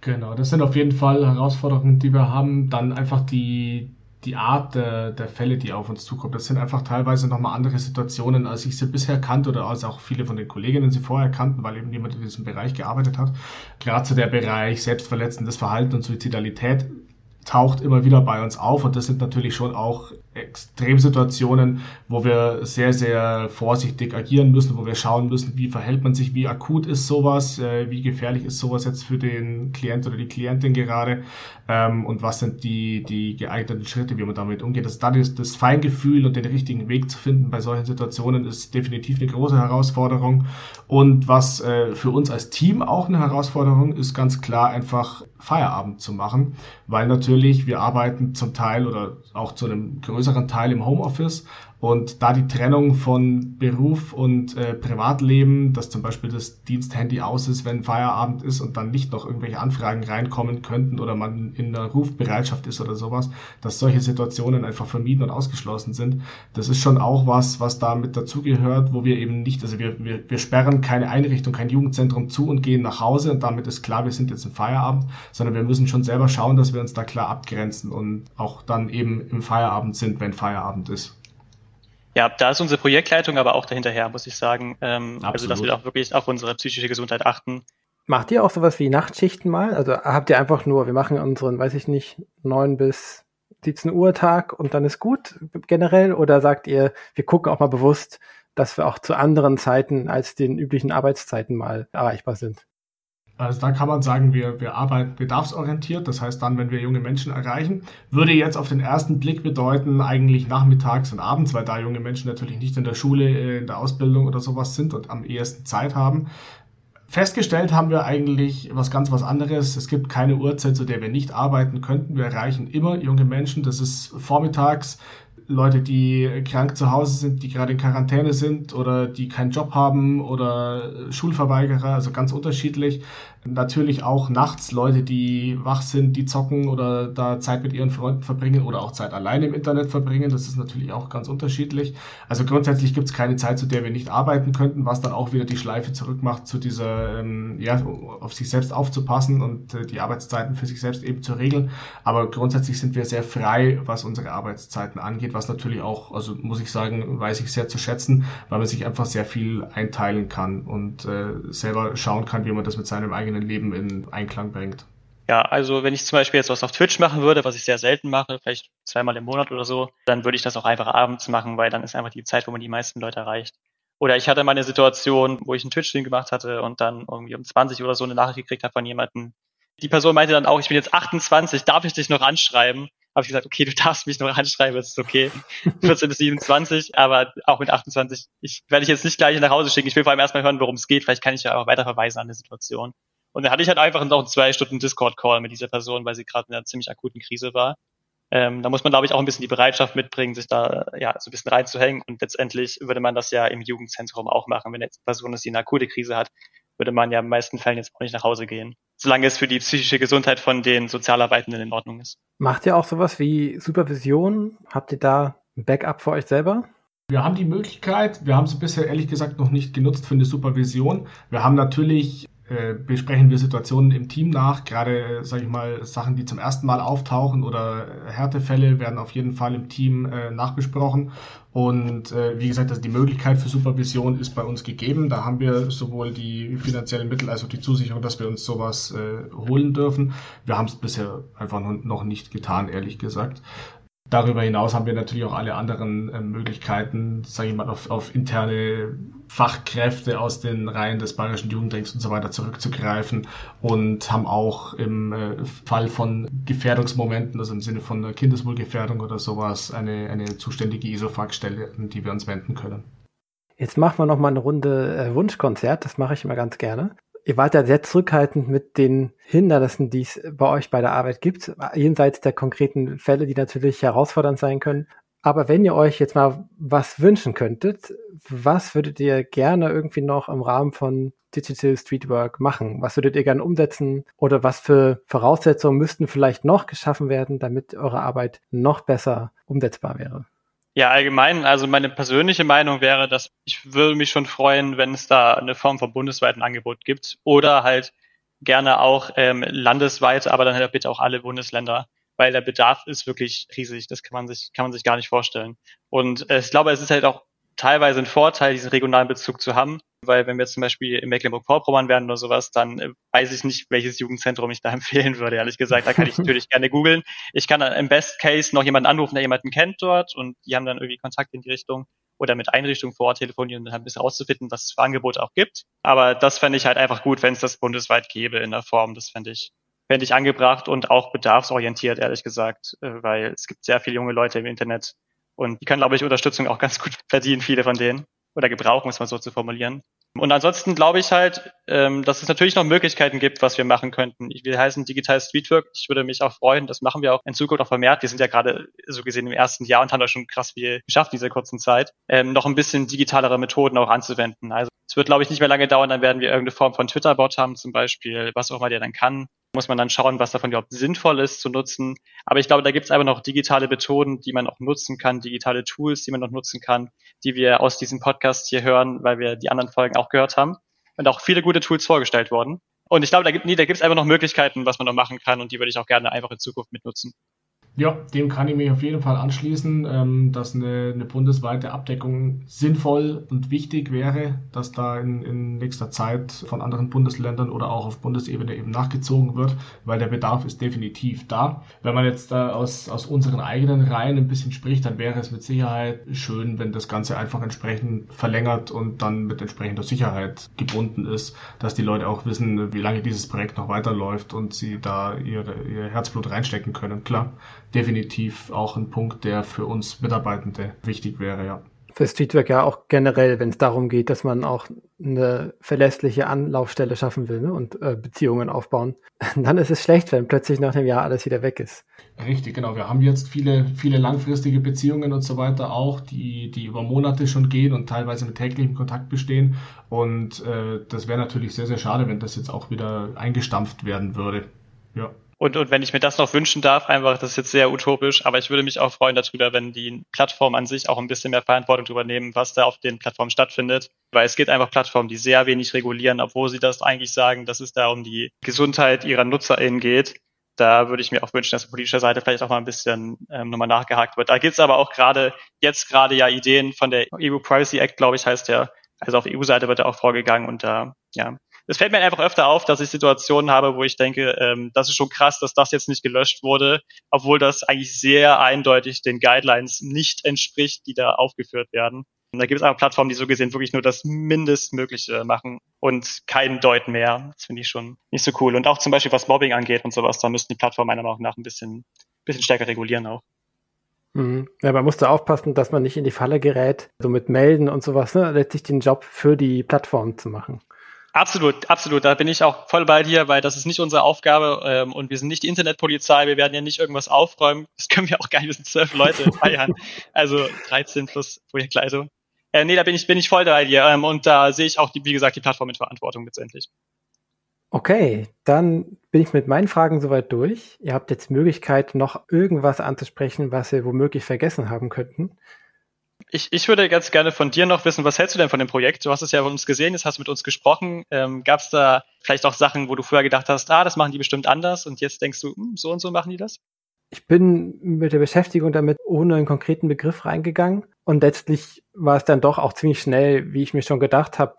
Genau, das sind auf jeden Fall Herausforderungen, die wir haben. Dann einfach die, die Art der, der Fälle, die auf uns zukommen. Das sind einfach teilweise nochmal andere Situationen, als ich sie bisher kannte oder als auch viele von den Kolleginnen sie vorher kannten, weil eben jemand in diesem Bereich gearbeitet hat. Gerade zu der Bereich selbstverletzendes Verhalten und Suizidalität taucht immer wieder bei uns auf und das sind natürlich schon auch Extremsituationen, wo wir sehr, sehr vorsichtig agieren müssen, wo wir schauen müssen, wie verhält man sich, wie akut ist sowas, äh, wie gefährlich ist sowas jetzt für den Klient oder die Klientin gerade ähm, und was sind die, die geeigneten Schritte, wie man damit umgeht. Das, das, das Feingefühl und den richtigen Weg zu finden bei solchen Situationen ist definitiv eine große Herausforderung und was äh, für uns als Team auch eine Herausforderung ist, ganz klar einfach Feierabend zu machen, weil natürlich wir arbeiten zum Teil oder auch zu einem größeren Teil im Homeoffice und da die Trennung von Beruf und äh, Privatleben, dass zum Beispiel das Diensthandy aus ist, wenn Feierabend ist und dann nicht noch irgendwelche Anfragen reinkommen könnten oder man in der Rufbereitschaft ist oder sowas, dass solche Situationen einfach vermieden und ausgeschlossen sind. Das ist schon auch was, was da mit dazugehört, wo wir eben nicht, also wir, wir, wir sperren keine Einrichtung, kein Jugendzentrum zu und gehen nach Hause und damit ist klar, wir sind jetzt im Feierabend, sondern wir müssen schon selber schauen, dass wir uns da klar abgrenzen und auch dann eben im Feierabend sind, wenn Feierabend ist. Ja, da ist unsere Projektleitung aber auch dahinterher, muss ich sagen. Ähm, also, dass wir auch wirklich auf unsere psychische Gesundheit achten. Macht ihr auch sowas wie Nachtschichten mal? Also habt ihr einfach nur, wir machen unseren, weiß ich nicht, neun bis 17 Uhr Tag und dann ist gut generell? Oder sagt ihr, wir gucken auch mal bewusst, dass wir auch zu anderen Zeiten als den üblichen Arbeitszeiten mal erreichbar sind? Also da kann man sagen, wir, wir arbeiten bedarfsorientiert. Das heißt dann, wenn wir junge Menschen erreichen, würde jetzt auf den ersten Blick bedeuten, eigentlich nachmittags und abends, weil da junge Menschen natürlich nicht in der Schule, äh, in der Ausbildung oder sowas sind und am ehesten Zeit haben. Festgestellt haben wir eigentlich was ganz was anderes. Es gibt keine Uhrzeit, zu der wir nicht arbeiten könnten. Wir erreichen immer junge Menschen. Das ist vormittags, Leute, die krank zu Hause sind, die gerade in Quarantäne sind oder die keinen Job haben oder Schulverweigerer, also ganz unterschiedlich. Natürlich auch nachts Leute, die wach sind, die zocken oder da Zeit mit ihren Freunden verbringen oder auch Zeit alleine im Internet verbringen. Das ist natürlich auch ganz unterschiedlich. Also grundsätzlich gibt es keine Zeit, zu der wir nicht arbeiten könnten, was dann auch wieder die Schleife zurückmacht zu dieser, ähm, ja, auf sich selbst aufzupassen und äh, die Arbeitszeiten für sich selbst eben zu regeln. Aber grundsätzlich sind wir sehr frei, was unsere Arbeitszeiten angeht, was natürlich auch, also muss ich sagen, weiß ich sehr zu schätzen, weil man sich einfach sehr viel einteilen kann und äh, selber schauen kann, wie man das mit seinem eigenen eigenen Leben in Einklang bringt. Ja, also wenn ich zum Beispiel jetzt was auf Twitch machen würde, was ich sehr selten mache, vielleicht zweimal im Monat oder so, dann würde ich das auch einfach abends machen, weil dann ist einfach die Zeit, wo man die meisten Leute erreicht. Oder ich hatte mal eine Situation, wo ich einen Twitch-Stream gemacht hatte und dann irgendwie um 20 oder so eine Nachricht gekriegt habe von jemandem. Die Person meinte dann auch, ich bin jetzt 28, darf ich dich noch anschreiben? Habe ich gesagt, okay, du darfst mich noch anschreiben, das ist okay. 14 bis 27, <laughs> aber auch mit 28, ich werde ich jetzt nicht gleich nach Hause schicken. Ich will vor allem erstmal hören, worum es geht. Vielleicht kann ich ja auch weiter verweisen an die Situation. Und dann hatte ich halt einfach noch einen zwei Stunden Discord-Call mit dieser Person, weil sie gerade in einer ziemlich akuten Krise war. Ähm, da muss man, glaube ich, auch ein bisschen die Bereitschaft mitbringen, sich da ja so ein bisschen reinzuhängen. Und letztendlich würde man das ja im Jugendzentrum auch machen. Wenn jetzt eine Person ist, die eine akute Krise hat, würde man ja in den meisten Fällen jetzt auch nicht nach Hause gehen. Solange es für die psychische Gesundheit von den Sozialarbeitenden in Ordnung ist. Macht ihr auch sowas wie Supervision? Habt ihr da ein Backup für euch selber? Wir haben die Möglichkeit, wir haben sie bisher ehrlich gesagt noch nicht genutzt für eine Supervision. Wir haben natürlich äh, besprechen wir Situationen im Team nach. Gerade, sage ich mal, Sachen, die zum ersten Mal auftauchen oder Härtefälle werden auf jeden Fall im Team äh, nachbesprochen. Und äh, wie gesagt, also die Möglichkeit für Supervision ist bei uns gegeben. Da haben wir sowohl die finanziellen Mittel als auch die Zusicherung, dass wir uns sowas äh, holen dürfen. Wir haben es bisher einfach noch nicht getan, ehrlich gesagt. Darüber hinaus haben wir natürlich auch alle anderen äh, Möglichkeiten, sage ich mal, auf, auf interne Fachkräfte aus den Reihen des Bayerischen Jugendrings und so weiter zurückzugreifen und haben auch im äh, Fall von Gefährdungsmomenten, also im Sinne von Kindeswohlgefährdung oder sowas, eine, eine zuständige ISOFAG-Stelle, an die wir uns wenden können. Jetzt machen wir noch mal eine Runde äh, Wunschkonzert, das mache ich immer ganz gerne. ihr wart ja sehr zurückhaltend mit den Hindernissen, die es bei euch bei der Arbeit gibt, jenseits der konkreten Fälle, die natürlich herausfordernd sein können. Aber wenn ihr euch jetzt mal was wünschen könntet, was würdet ihr gerne irgendwie noch im Rahmen von Digital Streetwork machen? Was würdet ihr gerne umsetzen? Oder was für Voraussetzungen müssten vielleicht noch geschaffen werden, damit eure Arbeit noch besser umsetzbar wäre? Ja, allgemein, also meine persönliche Meinung wäre, dass ich würde mich schon freuen, wenn es da eine Form von bundesweiten Angebot gibt oder halt gerne auch ähm, landesweit, aber dann halt bitte auch alle Bundesländer weil der Bedarf ist wirklich riesig. Das kann man sich, kann man sich gar nicht vorstellen. Und äh, ich glaube, es ist halt auch teilweise ein Vorteil, diesen regionalen Bezug zu haben, weil wenn wir zum Beispiel in Mecklenburg-Vorpommern werden oder sowas, dann äh, weiß ich nicht, welches Jugendzentrum ich da <laughs> empfehlen würde, ehrlich gesagt. Da kann ich <laughs> natürlich gerne googeln. Ich kann dann im Best Case noch jemanden anrufen, der jemanden kennt dort und die haben dann irgendwie Kontakt in die Richtung oder mit Einrichtungen vor Ort telefonieren und dann ein bisschen rauszufinden, was es für Angebote auch gibt. Aber das fände ich halt einfach gut, wenn es das bundesweit gäbe in der Form. Das fände ich fände ich angebracht und auch bedarfsorientiert, ehrlich gesagt, äh, weil es gibt sehr viele junge Leute im Internet und die können, glaube ich, Unterstützung auch ganz <laughs> gut verdienen, viele von denen, oder gebrauchen, muss man so zu formulieren. Und ansonsten glaube ich halt, ähm, dass es natürlich noch Möglichkeiten gibt, was wir machen könnten. Will heißen Digital Streetwork. Ich würde mich auch freuen. Das machen wir auch in Zukunft auch vermehrt. Wir sind ja gerade so gesehen im ersten Jahr und haben da schon krass viel geschafft in dieser kurzen Zeit, ähm, noch ein bisschen digitalere Methoden auch anzuwenden. Also es wird, glaube ich, nicht mehr lange dauern. Dann werden wir irgendeine Form von Twitter-Bot haben zum Beispiel, was auch immer der dann kann muss man dann schauen, was davon überhaupt sinnvoll ist zu nutzen. Aber ich glaube, da gibt es einfach noch digitale Methoden, die man auch nutzen kann, digitale Tools, die man noch nutzen kann, die wir aus diesem Podcast hier hören, weil wir die anderen Folgen auch gehört haben. Und auch viele gute Tools vorgestellt worden. Und ich glaube, da gibt nee, da gibt es einfach noch Möglichkeiten, was man noch machen kann und die würde ich auch gerne einfach in Zukunft mitnutzen. Ja, dem kann ich mich auf jeden Fall anschließen, ähm, dass eine, eine bundesweite Abdeckung sinnvoll und wichtig wäre, dass da in, in nächster Zeit von anderen Bundesländern oder auch auf Bundesebene eben nachgezogen wird, weil der Bedarf ist definitiv da. Wenn man jetzt da aus, aus unseren eigenen Reihen ein bisschen spricht, dann wäre es mit Sicherheit schön, wenn das Ganze einfach entsprechend verlängert und dann mit entsprechender Sicherheit gebunden ist, dass die Leute auch wissen, wie lange dieses Projekt noch weiterläuft und sie da ihre, ihr Herzblut reinstecken können. Klar, definitiv auch ein Punkt, der für uns Mitarbeitende wichtig wäre, ja. Für Streetwork ja auch generell, wenn es darum geht, dass man auch eine verlässliche Anlaufstelle schaffen will ne, und äh, Beziehungen aufbauen, <laughs> dann ist es schlecht, wenn plötzlich nach einem Jahr alles wieder weg ist. Richtig, genau. Wir haben jetzt viele, viele langfristige Beziehungen und so weiter auch, die, die über Monate schon gehen und teilweise mit täglichem Kontakt bestehen. Und äh, das wäre natürlich sehr, sehr schade, wenn das jetzt auch wieder eingestampft werden würde. Ja. Und, und wenn ich mir das noch wünschen darf, einfach, das ist jetzt sehr utopisch, aber ich würde mich auch freuen darüber, wenn die Plattformen an sich auch ein bisschen mehr Verantwortung übernehmen, was da auf den Plattformen stattfindet. Weil es gibt einfach Plattformen, die sehr wenig regulieren, obwohl sie das eigentlich sagen, dass es da um die Gesundheit ihrer NutzerInnen geht. Da würde ich mir auch wünschen, dass auf politischer Seite vielleicht auch mal ein bisschen ähm, nochmal nachgehakt wird. Da gibt es aber auch gerade, jetzt gerade ja Ideen von der EU Privacy Act, glaube ich, heißt der. Also auf EU-Seite wird da auch vorgegangen und da, ja, es fällt mir einfach öfter auf, dass ich Situationen habe, wo ich denke, ähm, das ist schon krass, dass das jetzt nicht gelöscht wurde, obwohl das eigentlich sehr eindeutig den Guidelines nicht entspricht, die da aufgeführt werden. Und da gibt es aber Plattformen, die so gesehen wirklich nur das Mindestmögliche machen und keinen Deut mehr. Das finde ich schon nicht so cool. Und auch zum Beispiel was Mobbing angeht und sowas, da müssten die Plattformen meiner Meinung nach ein bisschen, bisschen stärker regulieren auch. Mhm. Ja, man muss da aufpassen, dass man nicht in die Falle gerät, so mit Melden und sowas, ne, letztlich den Job für die Plattform zu machen. Absolut, absolut. Da bin ich auch voll bei dir, weil das ist nicht unsere Aufgabe ähm, und wir sind nicht die Internetpolizei. Wir werden ja nicht irgendwas aufräumen. Das können wir auch gar nicht. Wir sind zwölf Leute feiern. Also 13 plus Projektleitung. Äh, nee, da bin ich, bin ich voll bei dir. Ähm, und da sehe ich auch, die, wie gesagt, die Plattform in Verantwortung letztendlich. Okay, dann bin ich mit meinen Fragen soweit durch. Ihr habt jetzt Möglichkeit, noch irgendwas anzusprechen, was wir womöglich vergessen haben könnten. Ich, ich würde ganz gerne von dir noch wissen, was hältst du denn von dem Projekt? Du hast es ja von uns gesehen, jetzt hast du mit uns gesprochen. Ähm, Gab es da vielleicht auch Sachen, wo du früher gedacht hast, ah, das machen die bestimmt anders und jetzt denkst du, hm, so und so machen die das? Ich bin mit der Beschäftigung damit ohne einen konkreten Begriff reingegangen und letztlich war es dann doch auch ziemlich schnell, wie ich mir schon gedacht habe,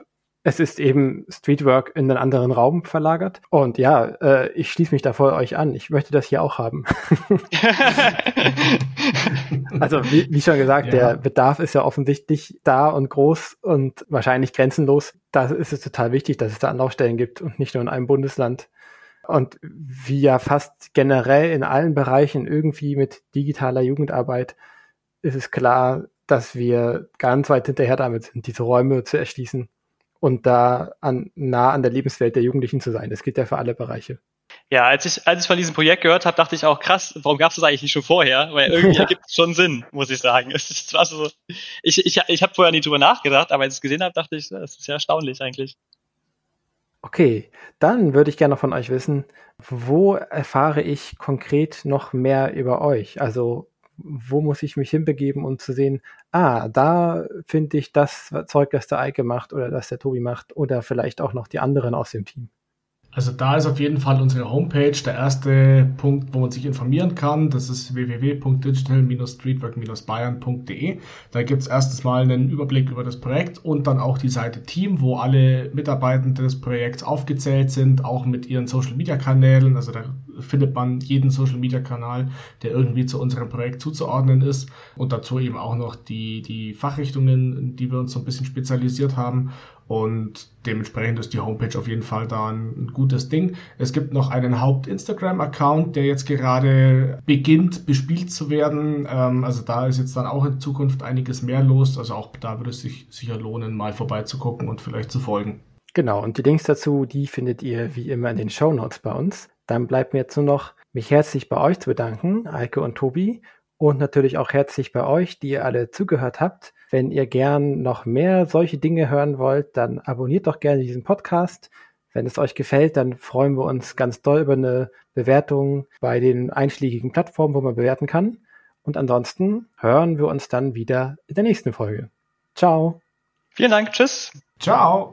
es ist eben Streetwork in einen anderen Raum verlagert. Und ja, äh, ich schließe mich da voll euch an. Ich möchte das hier auch haben. <laughs> also wie, wie, schon gesagt, ja. der Bedarf ist ja offensichtlich da und groß und wahrscheinlich grenzenlos. Da ist es total wichtig, dass es da Anlaufstellen gibt und nicht nur in einem Bundesland. Und wie ja fast generell in allen Bereichen irgendwie mit digitaler Jugendarbeit ist es klar, dass wir ganz weit hinterher damit sind, diese Räume zu erschließen und da an, nah an der Lebenswelt der Jugendlichen zu sein. Das gilt ja für alle Bereiche. Ja, als ich, als ich von diesem Projekt gehört habe, dachte ich auch, krass, warum gab es das eigentlich nicht schon vorher? Weil irgendwie <laughs> ergibt es schon Sinn, muss ich sagen. Es war so, ich ich, ich habe vorher nie drüber nachgedacht, aber als ich es gesehen habe, dachte ich, das ist ja erstaunlich eigentlich. Okay, dann würde ich gerne von euch wissen, wo erfahre ich konkret noch mehr über euch? Also wo muss ich mich hinbegeben, um zu sehen, ah, da finde ich das Zeug, das der Eike macht oder das der Tobi macht oder vielleicht auch noch die anderen aus dem Team. Also da ist auf jeden Fall unsere Homepage der erste Punkt, wo man sich informieren kann. Das ist www.digital-streetwork-bayern.de. Da gibt es erstens mal einen Überblick über das Projekt und dann auch die Seite Team, wo alle Mitarbeitenden des Projekts aufgezählt sind, auch mit ihren Social-Media-Kanälen. Also da findet man jeden Social-Media-Kanal, der irgendwie zu unserem Projekt zuzuordnen ist. Und dazu eben auch noch die, die Fachrichtungen, die wir uns so ein bisschen spezialisiert haben. Und dementsprechend ist die Homepage auf jeden Fall da ein, gutes Ding. Es gibt noch einen Haupt-Instagram-Account, der jetzt gerade beginnt, bespielt zu werden. Ähm, also da ist jetzt dann auch in Zukunft einiges mehr los. Also auch da würde es sich sicher lohnen, mal vorbeizugucken und vielleicht zu folgen. Genau, und die Links dazu, die findet ihr wie immer in den Show Notes bei uns. Dann bleibt mir jetzt nur noch, mich herzlich bei euch zu bedanken, Eike und Tobi. Und natürlich auch herzlich bei euch, die ihr alle zugehört habt. Wenn ihr gern noch mehr solche Dinge hören wollt, dann abonniert doch gerne diesen Podcast. Wenn es euch gefällt, dann freuen wir uns ganz doll über eine Bewertung bei den einschlägigen Plattformen, wo man bewerten kann. Und ansonsten hören wir uns dann wieder in der nächsten Folge. Ciao. Vielen Dank. Tschüss. Ciao.